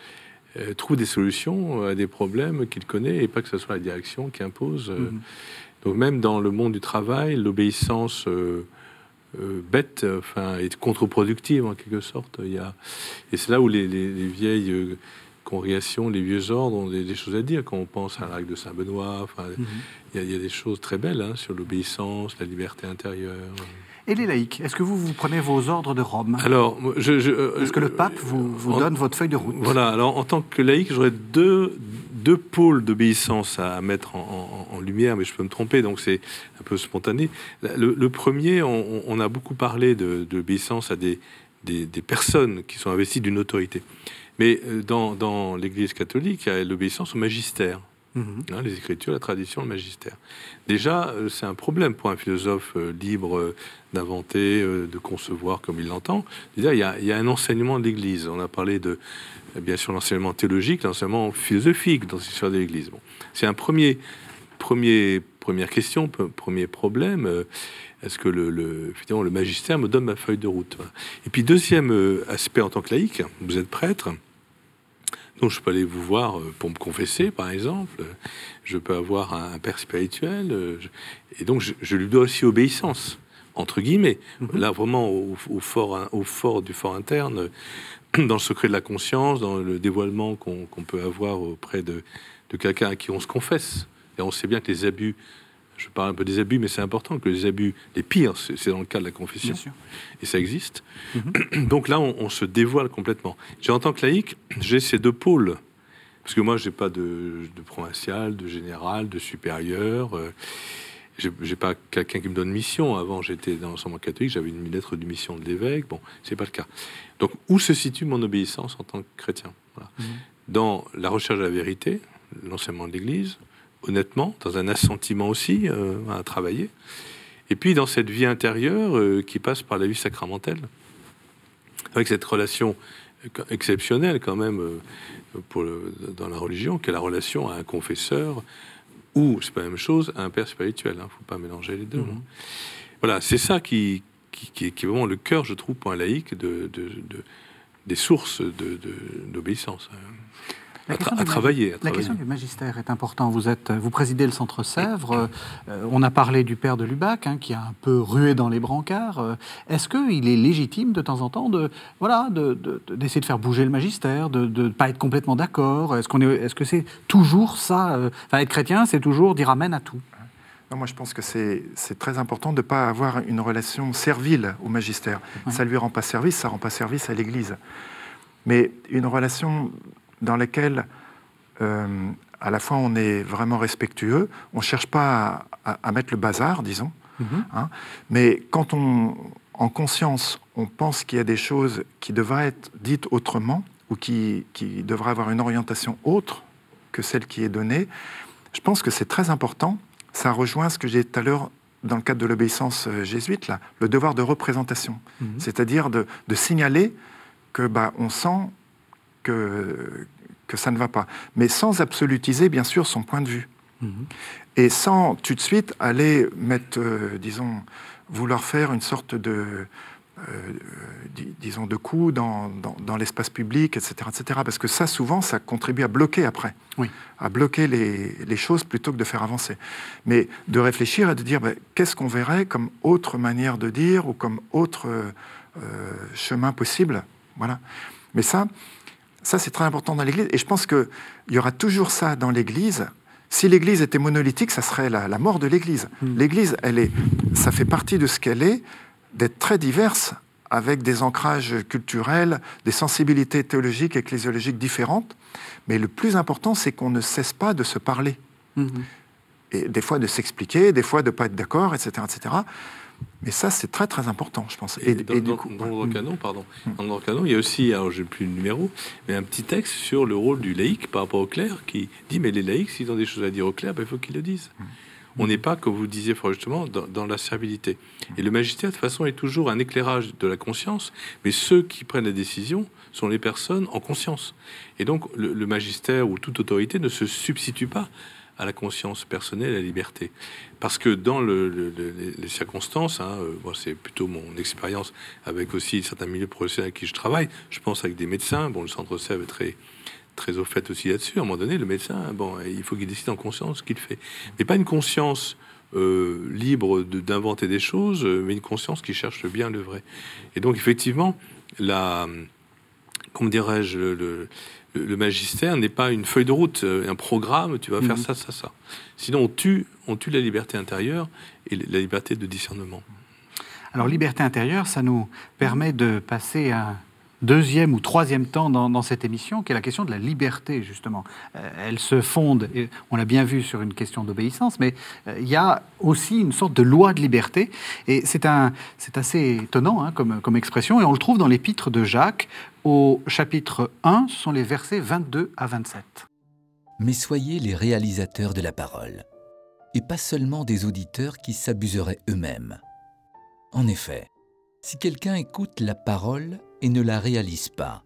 euh, trouve des solutions à des problèmes qu'il connaît et pas que ce soit la direction qui impose. Mhm. Donc même dans le monde du travail, l'obéissance bête, enfin, est contre-productive en quelque sorte. Il y a... Et c'est là où les, vieilles congrégations, les vieux ordres ont des, choses à dire quand on pense à la règle de Saint-Benoît. Mhm. Il y, a des choses très belles hein, sur l'obéissance, la liberté intérieure. Et les laïcs, est-ce que vous, vous prenez vos ordres de Rome? Alors, je, est-ce que le pape vous, vous donne votre feuille de route? Voilà. Alors, en tant que laïc, j'aurais deux, deux pôles d'obéissance à mettre en, lumière, mais je peux me tromper, donc c'est un peu spontané. Le, premier, on, a beaucoup parlé d'obéissance à des, des, des, personnes qui sont investies d'une autorité. Mais euh, dans, dans l'Église catholique, il y a l'obéissance au magistère. Mhm. Hein, les Écritures, la tradition, le magistère. Déjà, euh, c'est un problème pour un philosophe euh, libre d'inventer, de concevoir comme il l'entend. Il, y a, il y a un enseignement de l'Église. On a parlé de, bien sûr, l'enseignement théologique, l'enseignement philosophique dans l'histoire de l'Église. Bon. C'est un premier, premier, première question, premier problème. Est-ce que le, le, le magistère me donne ma feuille de route Et puis, deuxième aspect en tant que laïque, vous êtes prêtre. Donc je peux aller vous voir euh, pour me confesser, par exemple. Je peux avoir un père spirituel. Euh, et donc je, lui dois aussi obéissance, entre guillemets. Mhm. Là, vraiment, au, fort, au fort du fort interne, dans le secret de la conscience, dans le dévoilement qu'on peut avoir auprès de, de quelqu'un à qui on se confesse. Et on sait bien que les abus je parle un peu des abus, mais c'est important que les abus, les pires, c'est dans le cas de la confession. Et ça existe. Mhm. Donc là, on, se dévoile complètement. J'ai en tant que laïc, j'ai ces deux pôles. Parce que moi, j'ai pas de, provincial, de général, de supérieur. Euh, j'ai pas quelqu'un qui me donne mission. Avant, j'étais dans l'enseignement catholique, j'avais une lettre de mission de l'évêque. Bon, c'est pas le cas. Donc, où se situe mon obéissance en tant que chrétien? Mhm. Dans la recherche de la vérité, l'enseignement de l'Église, honnêtement, dans un assentiment aussi euh, à travailler. Et puis dans cette vie intérieure euh, qui passe par la vie sacramentelle, avec cette relation exceptionnelle quand même euh, pour dans la religion, qui est la relation à un confesseur ou, c'est pas la même chose, à un père spirituel. Il hein, ne faut pas mélanger les deux. Hein. Voilà, c'est ça qui, qui, est vraiment le cœur, je trouve, pour un laïc, de, des sources d'obéissance. Hein à, travailler, La question du magistère est importante. Vous, êtes, vous présidez le Centre Sèvres. Euh, on a parlé du père de Lubac, hein, qui a un peu rué dans les brancards. Euh, est-ce qu'il est légitime de temps en temps de, voilà, d'essayer de, faire bouger le magistère, de ne pas être complètement d'accord? Est-ce, qu'on est, est-ce que c'est toujours ça euh, Enfin, être chrétien, c'est toujours dire amen à tout? Non, moi, je pense que c'est, très important de ne pas avoir une relation servile au magistère. Ça ne lui rend pas service, ça ne rend pas service à l'Église. Mais une relation dans lesquelles, euh, à la fois, on est vraiment respectueux, on ne cherche pas à, mettre le bazar, disons, mhm. hein, mais quand on, en conscience, on pense qu'il y a des choses qui devraient être dites autrement ou qui, qui devraient avoir une orientation autre que celle qui est donnée, je pense que c'est très important. Ça rejoint ce que j'ai dit tout à l'heure dans le cadre de l'obéissance euh, jésuite, là, le devoir de représentation, mhm. c'est-à-dire de, de, signaler que bah, on sent que, que ça ne va pas. Mais sans absolutiser, bien sûr, son point de vue. Mhm. Et sans tout de suite aller mettre, euh, disons, vouloir faire une sorte de, euh, disons, de coup dans, dans, l'espace public, etc., etc. Parce que ça, souvent, ça contribue à bloquer après, oui. à bloquer les, les, choses plutôt que de faire avancer. Mais de réfléchir et de dire, ben, qu'est-ce qu'on verrait comme autre manière de dire ou comme autre euh, chemin possible? Voilà. Mais ça, ça c'est très important dans l'Église. Et je pense qu'il y aura toujours ça dans l'Église. Si l'Église était monolithique, ça serait la, la mort de l'Église. Hmm. L'Église, elle est, ça fait partie de ce qu'elle est d'être très diverse, avec des ancrages culturels, des sensibilités théologiques, ecclésiologiques différentes. Mais le plus important, c'est qu'on ne cesse pas de se parler. Mhm. Et des fois de s'expliquer, des fois de ne pas être d'accord, etc., etc. Mais ça, c'est très très important, je pense. Et, dans, du coup, dans, le canon, pardon, dans le canon, il y a aussi, alors j'ai plus le numéro, mais un petit texte sur le rôle du laïc par rapport au clerc qui dit mais les laïcs, s'ils ont des choses à dire au clerc, ben, il faut qu'ils le disent. Mm. On n'est pas, comme vous disiez fort justement, dans, la servilité. Et le magistère, de toute façon, est toujours un éclairage de la conscience, mais ceux qui prennent la décision sont les personnes en conscience. Et donc, le, magistère ou toute autorité ne se substitue pas à la conscience personnelle, à la liberté. Parce que dans les circonstances, hein, euh, c'est plutôt mon expérience avec aussi certains milieux professionnels avec qui je travaille, je pense avec des médecins, bon, le centre SEV est très très au fait aussi là-dessus. À un moment donné, le médecin, bon, il faut qu'il décide en conscience ce qu'il fait. Mais pas une conscience euh, libre d'inventer des choses, mais une conscience qui cherche bien le vrai. Et donc, effectivement, la, comment dirais-je, le, le, magistère n'est pas une feuille de route, euh, un programme, tu vas faire mhm. ça, ça, ça. Sinon, on tue, on tue la liberté intérieure et la liberté de discernement. Alors, liberté intérieure, ça nous permet de passer à deuxième ou troisième temps dans, cette émission, qui est la question de la liberté, justement. Euh, elle se fonde, et on l'a bien vu sur une question d'obéissance, mais euh, il y a aussi une sorte de loi de liberté. Et c'est assez étonnant hein, comme, comme expression, et on le trouve dans l'épître de Jacques, au chapitre 1, ce sont les versets 22 à 27. Mais soyez les réalisateurs de la parole, et pas seulement des auditeurs qui s'abuseraient eux-mêmes. En effet, si quelqu'un écoute la parole et ne la réalise pas.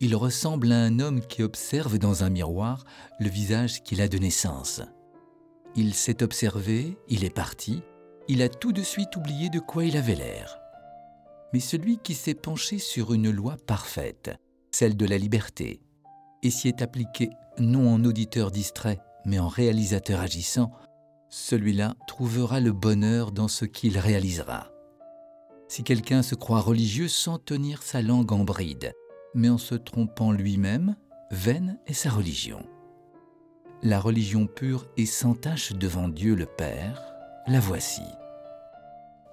Il ressemble à un homme qui observe dans un miroir le visage qu'il a de naissance. Il s'est observé, il est parti, il a tout de suite oublié de quoi il avait l'air. Mais celui qui s'est penché sur une loi parfaite, celle de la liberté, et s'y est appliqué non en auditeur distrait, mais en réalisateur agissant, celui-là trouvera le bonheur dans ce qu'il réalisera si quelqu'un se croit religieux sans tenir sa langue en bride, mais en se trompant lui-même, vaine est sa religion. La religion pure et sans tache devant Dieu le Père, la voici.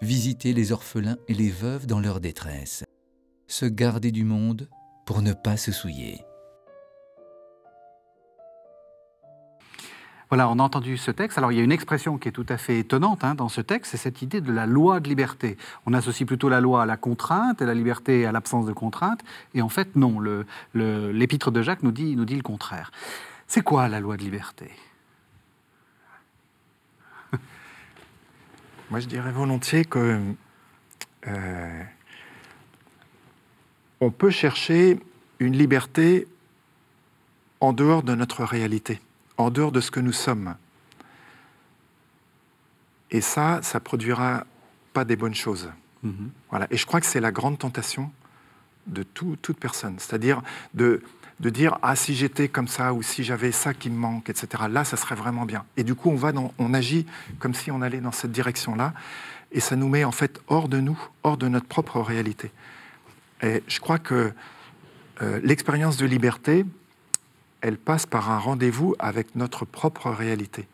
Visiter les orphelins et les veuves dans leur détresse, se garder du monde pour ne pas se souiller. Voilà, on a entendu ce texte. Alors il y a une expression qui est tout à fait étonnante hein, dans ce texte, c'est cette idée de la loi de liberté. On associe plutôt la loi à la contrainte et la liberté à l'absence de contrainte. Et en fait, non, l'épître de Jacques nous dit, nous dit le contraire. C'est quoi la loi de liberté? Moi, je dirais volontiers que euh, on peut chercher une liberté en dehors de notre réalité en dehors de ce que nous sommes. Et ça, ça produira pas des bonnes choses. Mhm. Voilà. Et je crois que c'est la grande tentation de toute personne. C'est-à-dire de, de dire Ah, si j'étais comme ça, ou si j'avais ça qui me manque, etc. Là, ça serait vraiment bien. Et du coup, on, va dans, on agit comme si on allait dans cette direction-là. Et ça nous met en fait hors de nous, hors de notre propre réalité. Et je crois que euh, l'expérience de liberté, elle passe par un rendez-vous avec notre propre réalité.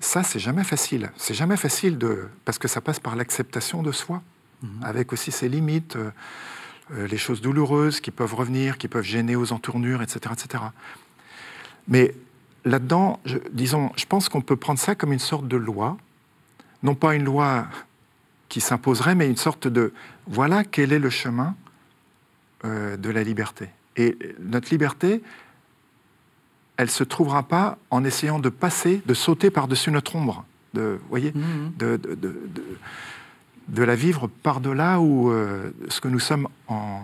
Ça, c'est jamais facile. C'est jamais facile de parce que ça passe par l'acceptation de soi, mhm. avec aussi ses limites, euh, euh, les choses douloureuses qui peuvent revenir, qui peuvent gêner aux entournures, etc., etc. Mais là-dedans, disons, je pense qu'on peut prendre ça comme une sorte de loi, non pas une loi qui s'imposerait, mais une sorte de voilà quel est le chemin euh, de la liberté. Et notre liberté, elle se trouvera pas en essayant de passer, de sauter par-dessus notre ombre, de, voyez, de, de, la vivre par-delà ou euh, ce que nous sommes en,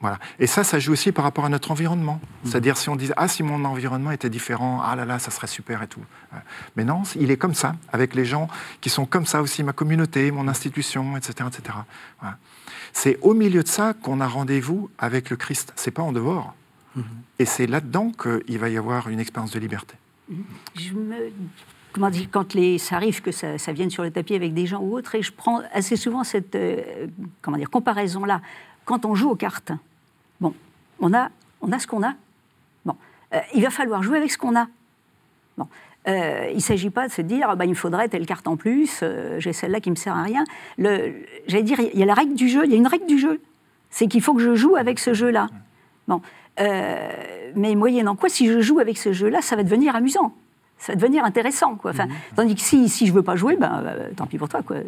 Voilà. Et ça, ça joue aussi par rapport à notre environnement. C'est-à-dire si on disait ah si mon environnement était différent, ah là là, ça serait super et tout. Mais non, il est comme ça, avec les gens qui sont comme ça aussi, ma communauté, mon institution, etc., etc. Voilà. C'est au milieu de ça qu'on a rendez-vous avec le Christ. C'est pas en dehors. Mhm. Et c'est là-dedans qu'il va y avoir une expérience de liberté. Je me comment dire, quand les, ça arrive que ça, vienne sur le tapis avec des gens ou autres, et je prends assez souvent cette euh, comparaison-là. Quand on joue aux cartes, bon, on a, on a ce qu'on a. Bon, euh, il va falloir jouer avec ce qu'on a. Bon, euh, il ne s'agit pas de se dire, bah, il me faudrait telle carte en plus, j'ai celle-là qui me sert à rien. J'allais dire, il y a la règle du jeu, il y a une règle du jeu. C'est qu'il faut que je joue avec ce jeu-là. Bon, mais moyennant quoi, si je joue avec ce jeu-là, ça va devenir amusant ça va devenir intéressant. Quoi. Enfin, mhm. Tandis que si, si je ne veux pas jouer, ben, euh, tant pis pour toi. Quoi.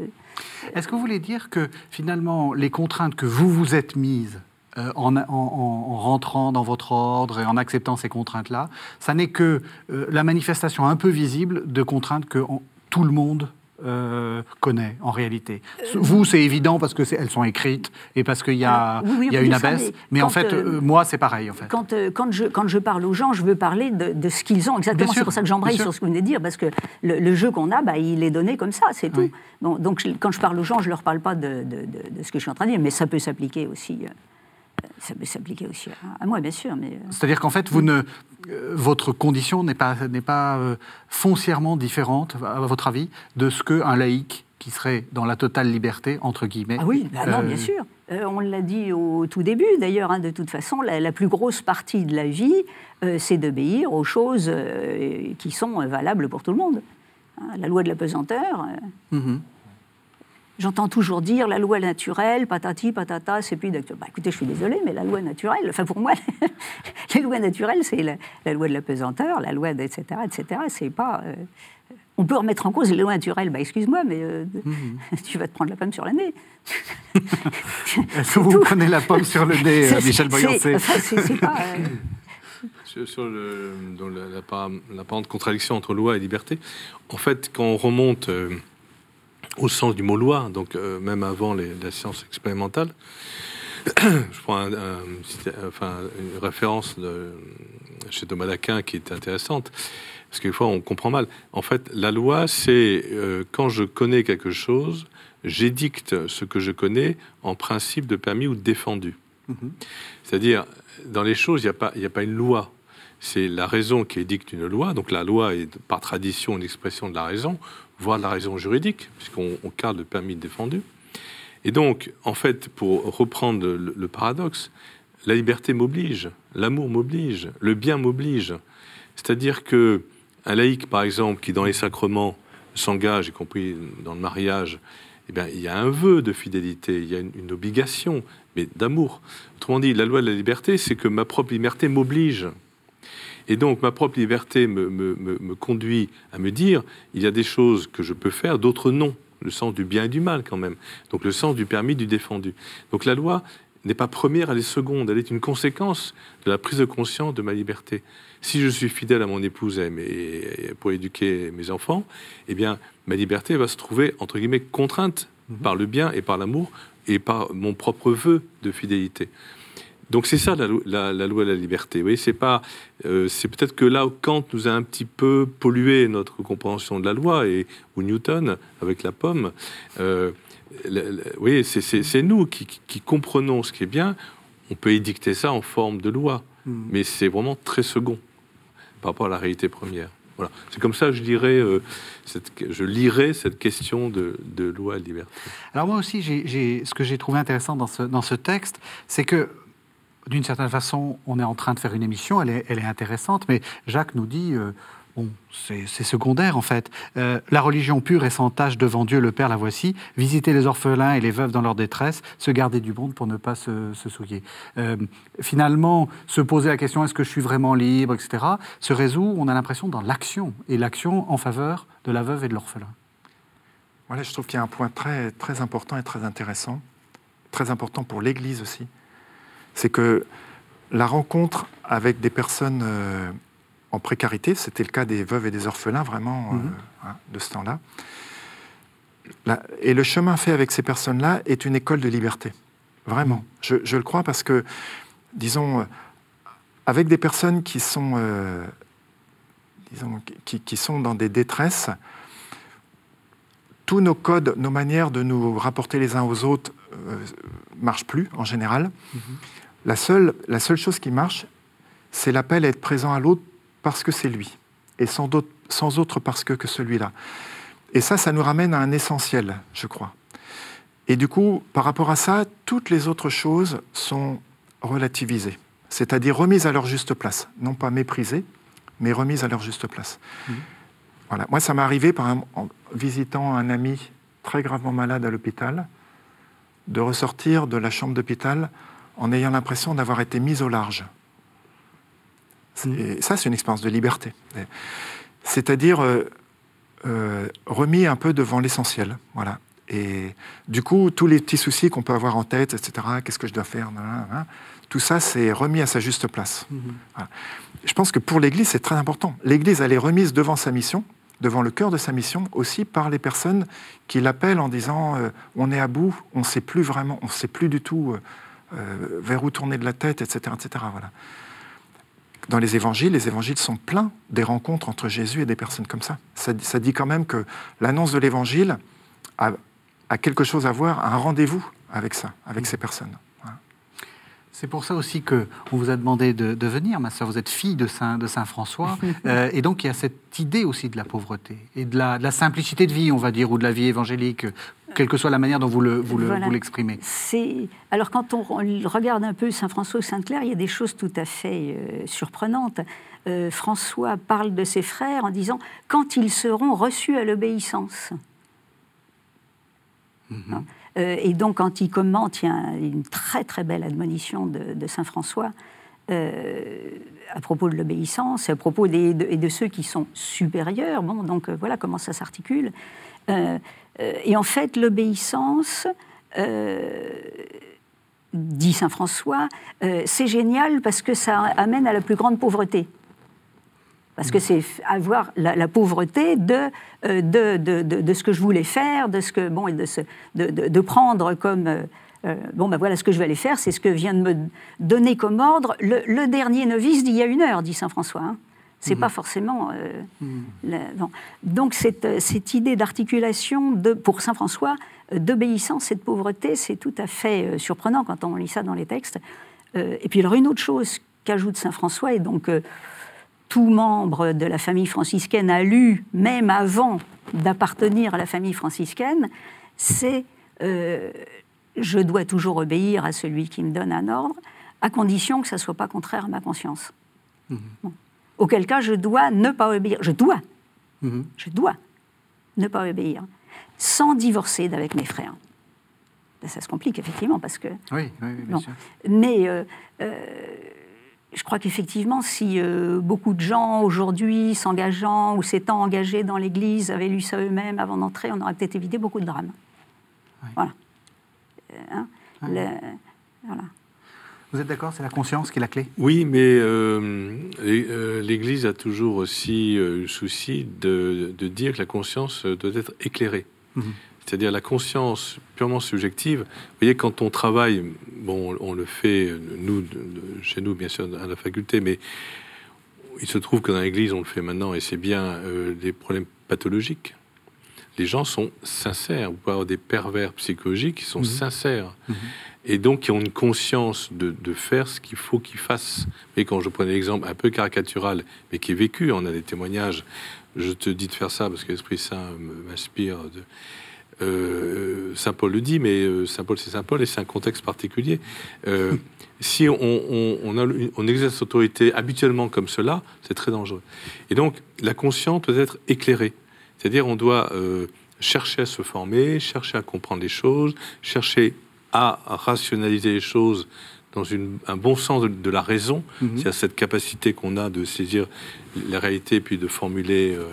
Est-ce que vous voulez dire que finalement, les contraintes que vous vous êtes mises euh, en, en, rentrant dans votre ordre et en acceptant ces contraintes-là, ça n'est que euh, la manifestation un peu visible de contraintes que tout le monde euh, connaît en réalité. Euh, vous, c'est évident parce qu'elles sont écrites et parce qu'il y a, y a une abaisse. Mais, en fait, euh, moi, c'est pareil. En fait. Quand, quand, je, quand je parle aux gens, je veux parler de, ce qu'ils ont exactement. C'est pour ça que j'embraye sur ce que vous venez de dire, parce que le, jeu qu'on a, bah, il est donné comme ça, c'est tout. donc, quand je parle aux gens, je ne leur parle pas de, de, ce que je suis en train de dire, mais ça peut s'appliquer aussi ça peut s'appliquer aussi à, moi, bien sûr. Mais... C'est-à-dire qu'en fait, vous ne, euh, votre condition n'est pas, n'est pas euh, foncièrement différente, à votre avis, de ce qu'un laïc qui serait dans la totale liberté, entre guillemets. Ah oui, bah non, bien euh, sûr. on l'a dit au tout début, d'ailleurs, hein, de toute façon, la, plus grosse partie de la vie, c'est d'obéir aux choses qui sont valables pour tout le monde. Hein, la loi de la pesanteur. Mm-hmm. J'entends toujours dire la loi naturelle, patati, patata, c'est plus d'actualité. Bah, écoutez, je suis désolée, mais la loi naturelle, enfin pour moi, la loi naturelle, c'est la, loi de la pesanteur, la loi, etc., etc. C'est pas. Euh, on peut remettre en cause les lois naturelles. Bah, excuse-moi, mais euh, mhm. tu vas te prendre la pomme sur le nez. Est-ce que vous prenez la pomme sur le nez, euh, Michel Boyancé C'est pas. Sur, le, l'apparente contradiction entre loi et liberté, en fait, quand on remonte au sens du mot loi, donc euh, même avant la science expérimentale. Je prends enfin, une référence de, chez Thomas d'Aquin qui est intéressante, parce que des fois on comprend mal. En fait, la loi, c'est euh, quand je connais quelque chose, j'édicte ce que je connais en principe de permis ou de défendu. Mm-hmm. C'est-à-dire, dans les choses, il n'y a pas une loi. C'est la raison qui édicte une loi. Donc la loi est par tradition une expression de la raison voire de la raison juridique, puisqu'on cadre le permis défendu. Et donc, en fait, pour reprendre le, paradoxe, la liberté m'oblige, l'amour m'oblige, le bien m'oblige. C'est-à-dire que un laïc, par exemple, qui dans les sacrements s'engage, y compris dans le mariage, eh bien, il y a un vœu de fidélité, il y a une, obligation, mais d'amour. Autrement dit, la loi de la liberté, c'est que ma propre liberté m'oblige. Et donc ma propre liberté me, conduit à me dire, il y a des choses que je peux faire, d'autres non. Le sens du bien et du mal quand même. Donc le sens du permis, du défendu. Donc la loi n'est pas première, elle est seconde. Elle est une conséquence de la prise de conscience de ma liberté. Si je suis fidèle à mon épouse et, pour éduquer mes enfants, eh bien ma liberté va se trouver entre guillemets contrainte mhm. par le bien et par l'amour et par mon propre vœu de fidélité. Donc c'est ça la, loi de la liberté. Oui, c'est pas, euh, c'est peut-être que là où Kant nous a un petit peu pollué notre compréhension de la loi et ou Newton avec la pomme. Euh, oui, c'est nous qui, comprenons ce qui est bien. On peut édicter ça en forme de loi, hmm. mais c'est vraiment très second par rapport à la réalité première. Voilà. C'est comme ça que je dirais, euh, je lirais cette question de, loi de liberté. Alors moi aussi, ce que j'ai trouvé intéressant dans ce, dans ce texte, c'est que d'une certaine façon, on est en train de faire une émission, elle est, intéressante, mais Jacques nous dit, euh, bon, c'est secondaire en fait. Euh, la religion pure et sans tâche devant Dieu, le Père, la voici. Visiter les orphelins et les veuves dans leur détresse, se garder du monde pour ne pas se, souiller. Euh, finalement, se poser la question, est-ce que je suis vraiment libre, etc., se résout, on a l'impression, dans l'action, et l'action en faveur de la veuve et de l'orphelin. Je trouve qu'il y a un point très important et très intéressant, très important pour l'Église aussi c'est que la rencontre avec des personnes euh, en précarité, c'était le cas des veuves et des orphelins vraiment euh, mhm. hein, de ce temps-là, et le chemin fait avec ces personnes-là est une école de liberté. Vraiment. Je, je le crois parce que, disons, euh, avec des personnes qui sont, euh, disons, qui, qui sont dans des détresses, tous nos codes, nos manières de nous rapporter les uns aux autres euh, marchent plus en général. La, seule, la seule chose qui marche, c'est l'appel à être présent à l'autre parce que c'est lui, et sans, sans autre parce que, que celui-là. Et ça, ça nous ramène à un essentiel, je crois. Et du coup, par rapport à ça, toutes les autres choses sont relativisées, c'est-à-dire remises à leur juste place, non pas méprisées, mais remises à leur juste place. Voilà. Moi, ça m'est arrivé, par exemple, en visitant un ami très gravement malade à l'hôpital, de ressortir de la chambre d'hôpital en ayant l'impression d'avoir été mis au large. C'est- Et ça, c'est une expérience de liberté. C'est-à-dire euh, euh, remis un peu devant l'essentiel. Voilà. Et du coup, tous les petits soucis qu'on peut avoir en tête, etc., qu'est-ce que je dois faire, tout ça, c'est remis à sa juste place. Voilà. Je pense que pour l'Église, c'est très important. L'Église, elle est remise devant sa mission, devant le cœur de sa mission, aussi par les personnes qui l'appellent en disant euh, on est à bout, on ne sait plus vraiment, on ne sait plus du tout euh, euh, vers où tourner de la tête, etc. etc. Voilà. Dans les évangiles, les évangiles sont pleins des rencontres entre Jésus et des personnes comme ça. Ça, dit quand même que l'annonce de l'évangile a, quelque chose à voir, un rendez-vous avec ça, avec ces personnes. C'est pour ça aussi que on vous a demandé de, de venir, ma sœur. Vous êtes fille de Saint, de Saint François. Euh, et donc, il y a cette idée aussi de la pauvreté et de la, de la simplicité de vie, on va dire, ou de la vie évangélique, quelle que soit la manière dont vous le- vous le- Voilà. l'exprimez. C'est alors quand on, on regarde un peu Saint François ou Sainte Claire, il y a des choses tout à fait euh, surprenantes. Euh, François parle de ses frères en disant quand ils seront reçus à l'obéissance. Hein. Euh, et donc quand il commente, il y a un- une très très belle admonition de, Saint François. euh, à propos de l'obéissance, à propos des, de, et de ceux qui sont supérieurs. Bon, donc euh, voilà comment ça s'articule. Et en fait, l'obéissance, dit Saint François, c'est génial parce que ça amène à la plus grande pauvreté. Parce que c'est avoir la, la pauvreté de, euh, de, de, de- de ce que je voulais faire, de, ce que, bon, et de, ce- de, prendre comme... euh, euh, bon, ben voilà ce que je vais aller faire, c'est ce que vient de me donner comme ordre le, le dernier novice d'il y a une heure, dit Saint François. hein. C'est pas forcément. euh, la- non. Donc, cette, cette idée d'articulation de- pour Saint François, d'obéissance et de pauvreté, c'est tout à fait surprenant quand on lit ça dans les textes. Et puis, alors, une autre chose qu'ajoute Saint François, et donc tout membre de la famille franciscaine a lu, même avant d'appartenir à la famille franciscaine, c'est euh, je dois toujours obéir à celui qui me donne un ordre, à condition que ça ne soit pas contraire à ma conscience. Bon. Auquel cas, je dois ne pas obéir. Je dois, Mhm. je dois ne pas obéir, sans divorcer d'avec mes frères. Là, ça se complique, effectivement, parce que Oui, oui, oui, bien sûr. mais euh, euh, je crois qu'effectivement, si euh, beaucoup de gens aujourd'hui s'engageant ou s'étant engagés dans l'Église avaient lu ça eux-mêmes avant d'entrer, on aurait peut-être évité beaucoup de drames. Oui. Voilà. Euh, hein, le- voilà. Vous êtes d'accord C'est la conscience qui est la clé? Oui, mais euh, l'É- l'Église a toujours aussi euh, le souci de, de dire que la conscience doit être éclairée. Mhm. C'est-à-dire la conscience purement subjective. Vous voyez, quand on travaille, bon, on le fait, nous, chez nous, bien sûr, à la faculté, mais il se trouve que dans l'Église, on le fait maintenant, et c'est bien euh, des problèmes pathologiques. Les gens sont sincères. Vous pouvez avoir des pervers psychologiques qui sont Mhm. sincères Mhm. et donc qui ont une conscience de, de faire ce qu'il faut qu'ils fassent. Et quand je prenais l'exemple un peu caricatural, mais qui est vécu, on a des témoignages, je te dis de faire ça parce que l'Esprit Saint m'inspire. De... Euh, Saint Paul le dit, mais euh, Saint Paul c'est Saint Paul et c'est un contexte particulier. Euh, si on, on, on, a, une- on exerce l'autorité habituellement comme cela, c'est très dangereux. Et donc la conscience doit être éclairée. C'est-à-dire on doit chercher à se former, chercher à comprendre les choses, chercher à rationaliser les choses dans une- un bon sens de, de la raison, Mhm. c'est-à-dire cette capacité qu'on a de saisir la réalité puis de formuler, euh,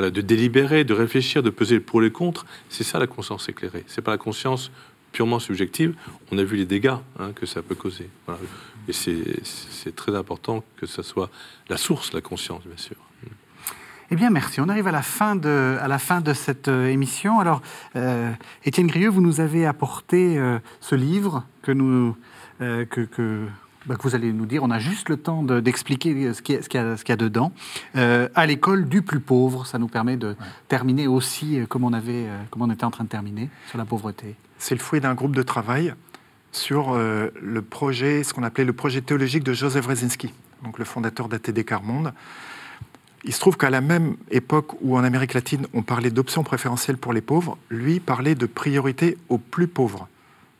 de délibérer, de réfléchir, de peser pour et le contre. C'est ça la conscience éclairée. C'est pas la conscience purement subjective. On a vu les dégâts hein, que ça peut causer. Et c'est très important que ça soit la source, la conscience, bien sûr. Eh bien, merci. On arrive à la fin de, à la fin de cette euh, émission. Alors, euh, Étienne Grieux, vous nous avez apporté euh, ce livre que, nous, euh, que, bah, que vous allez nous dire. On a juste le temps de- d'expliquer ce qu'il y, a- ce qu'il y a- y dedans. Euh, à l'école du plus pauvre, ça nous permet de terminer aussi euh, comme on, avait, euh, comme on était en train de terminer sur la pauvreté. C'est le fruit d'un groupe de travail sur euh, le projet, ce qu'on appelait le projet théologique de Joseph Rezinski, donc le fondateur d'ATD Carmonde. Il se trouve qu'à la même époque où en Amérique latine on parlait d'options préférentielles pour les pauvres, lui parlait de priorité aux plus pauvres.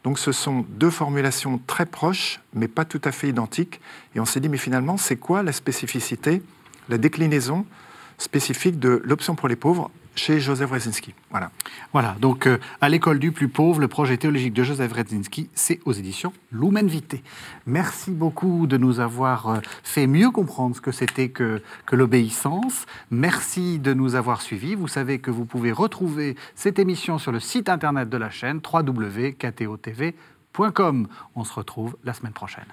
Donc ce sont deux formulations très proches, mais pas tout à fait identiques. Et on s'est dit, mais finalement, c'est quoi la spécificité, la déclinaison spécifique de l'option pour les pauvres chez Joseph Rezinski Voilà. Voilà, donc euh, à l'école du plus pauvre, le projet théologique de Joseph Redzinski, c'est aux éditions Lumen Vitae. Merci beaucoup de nous avoir euh, fait mieux comprendre ce que c'était que, que l'obéissance. Merci de nous avoir suivis. Vous savez que vous pouvez retrouver cette émission sur le site internet de la chaîne www.ktotv.com. On se retrouve la semaine prochaine.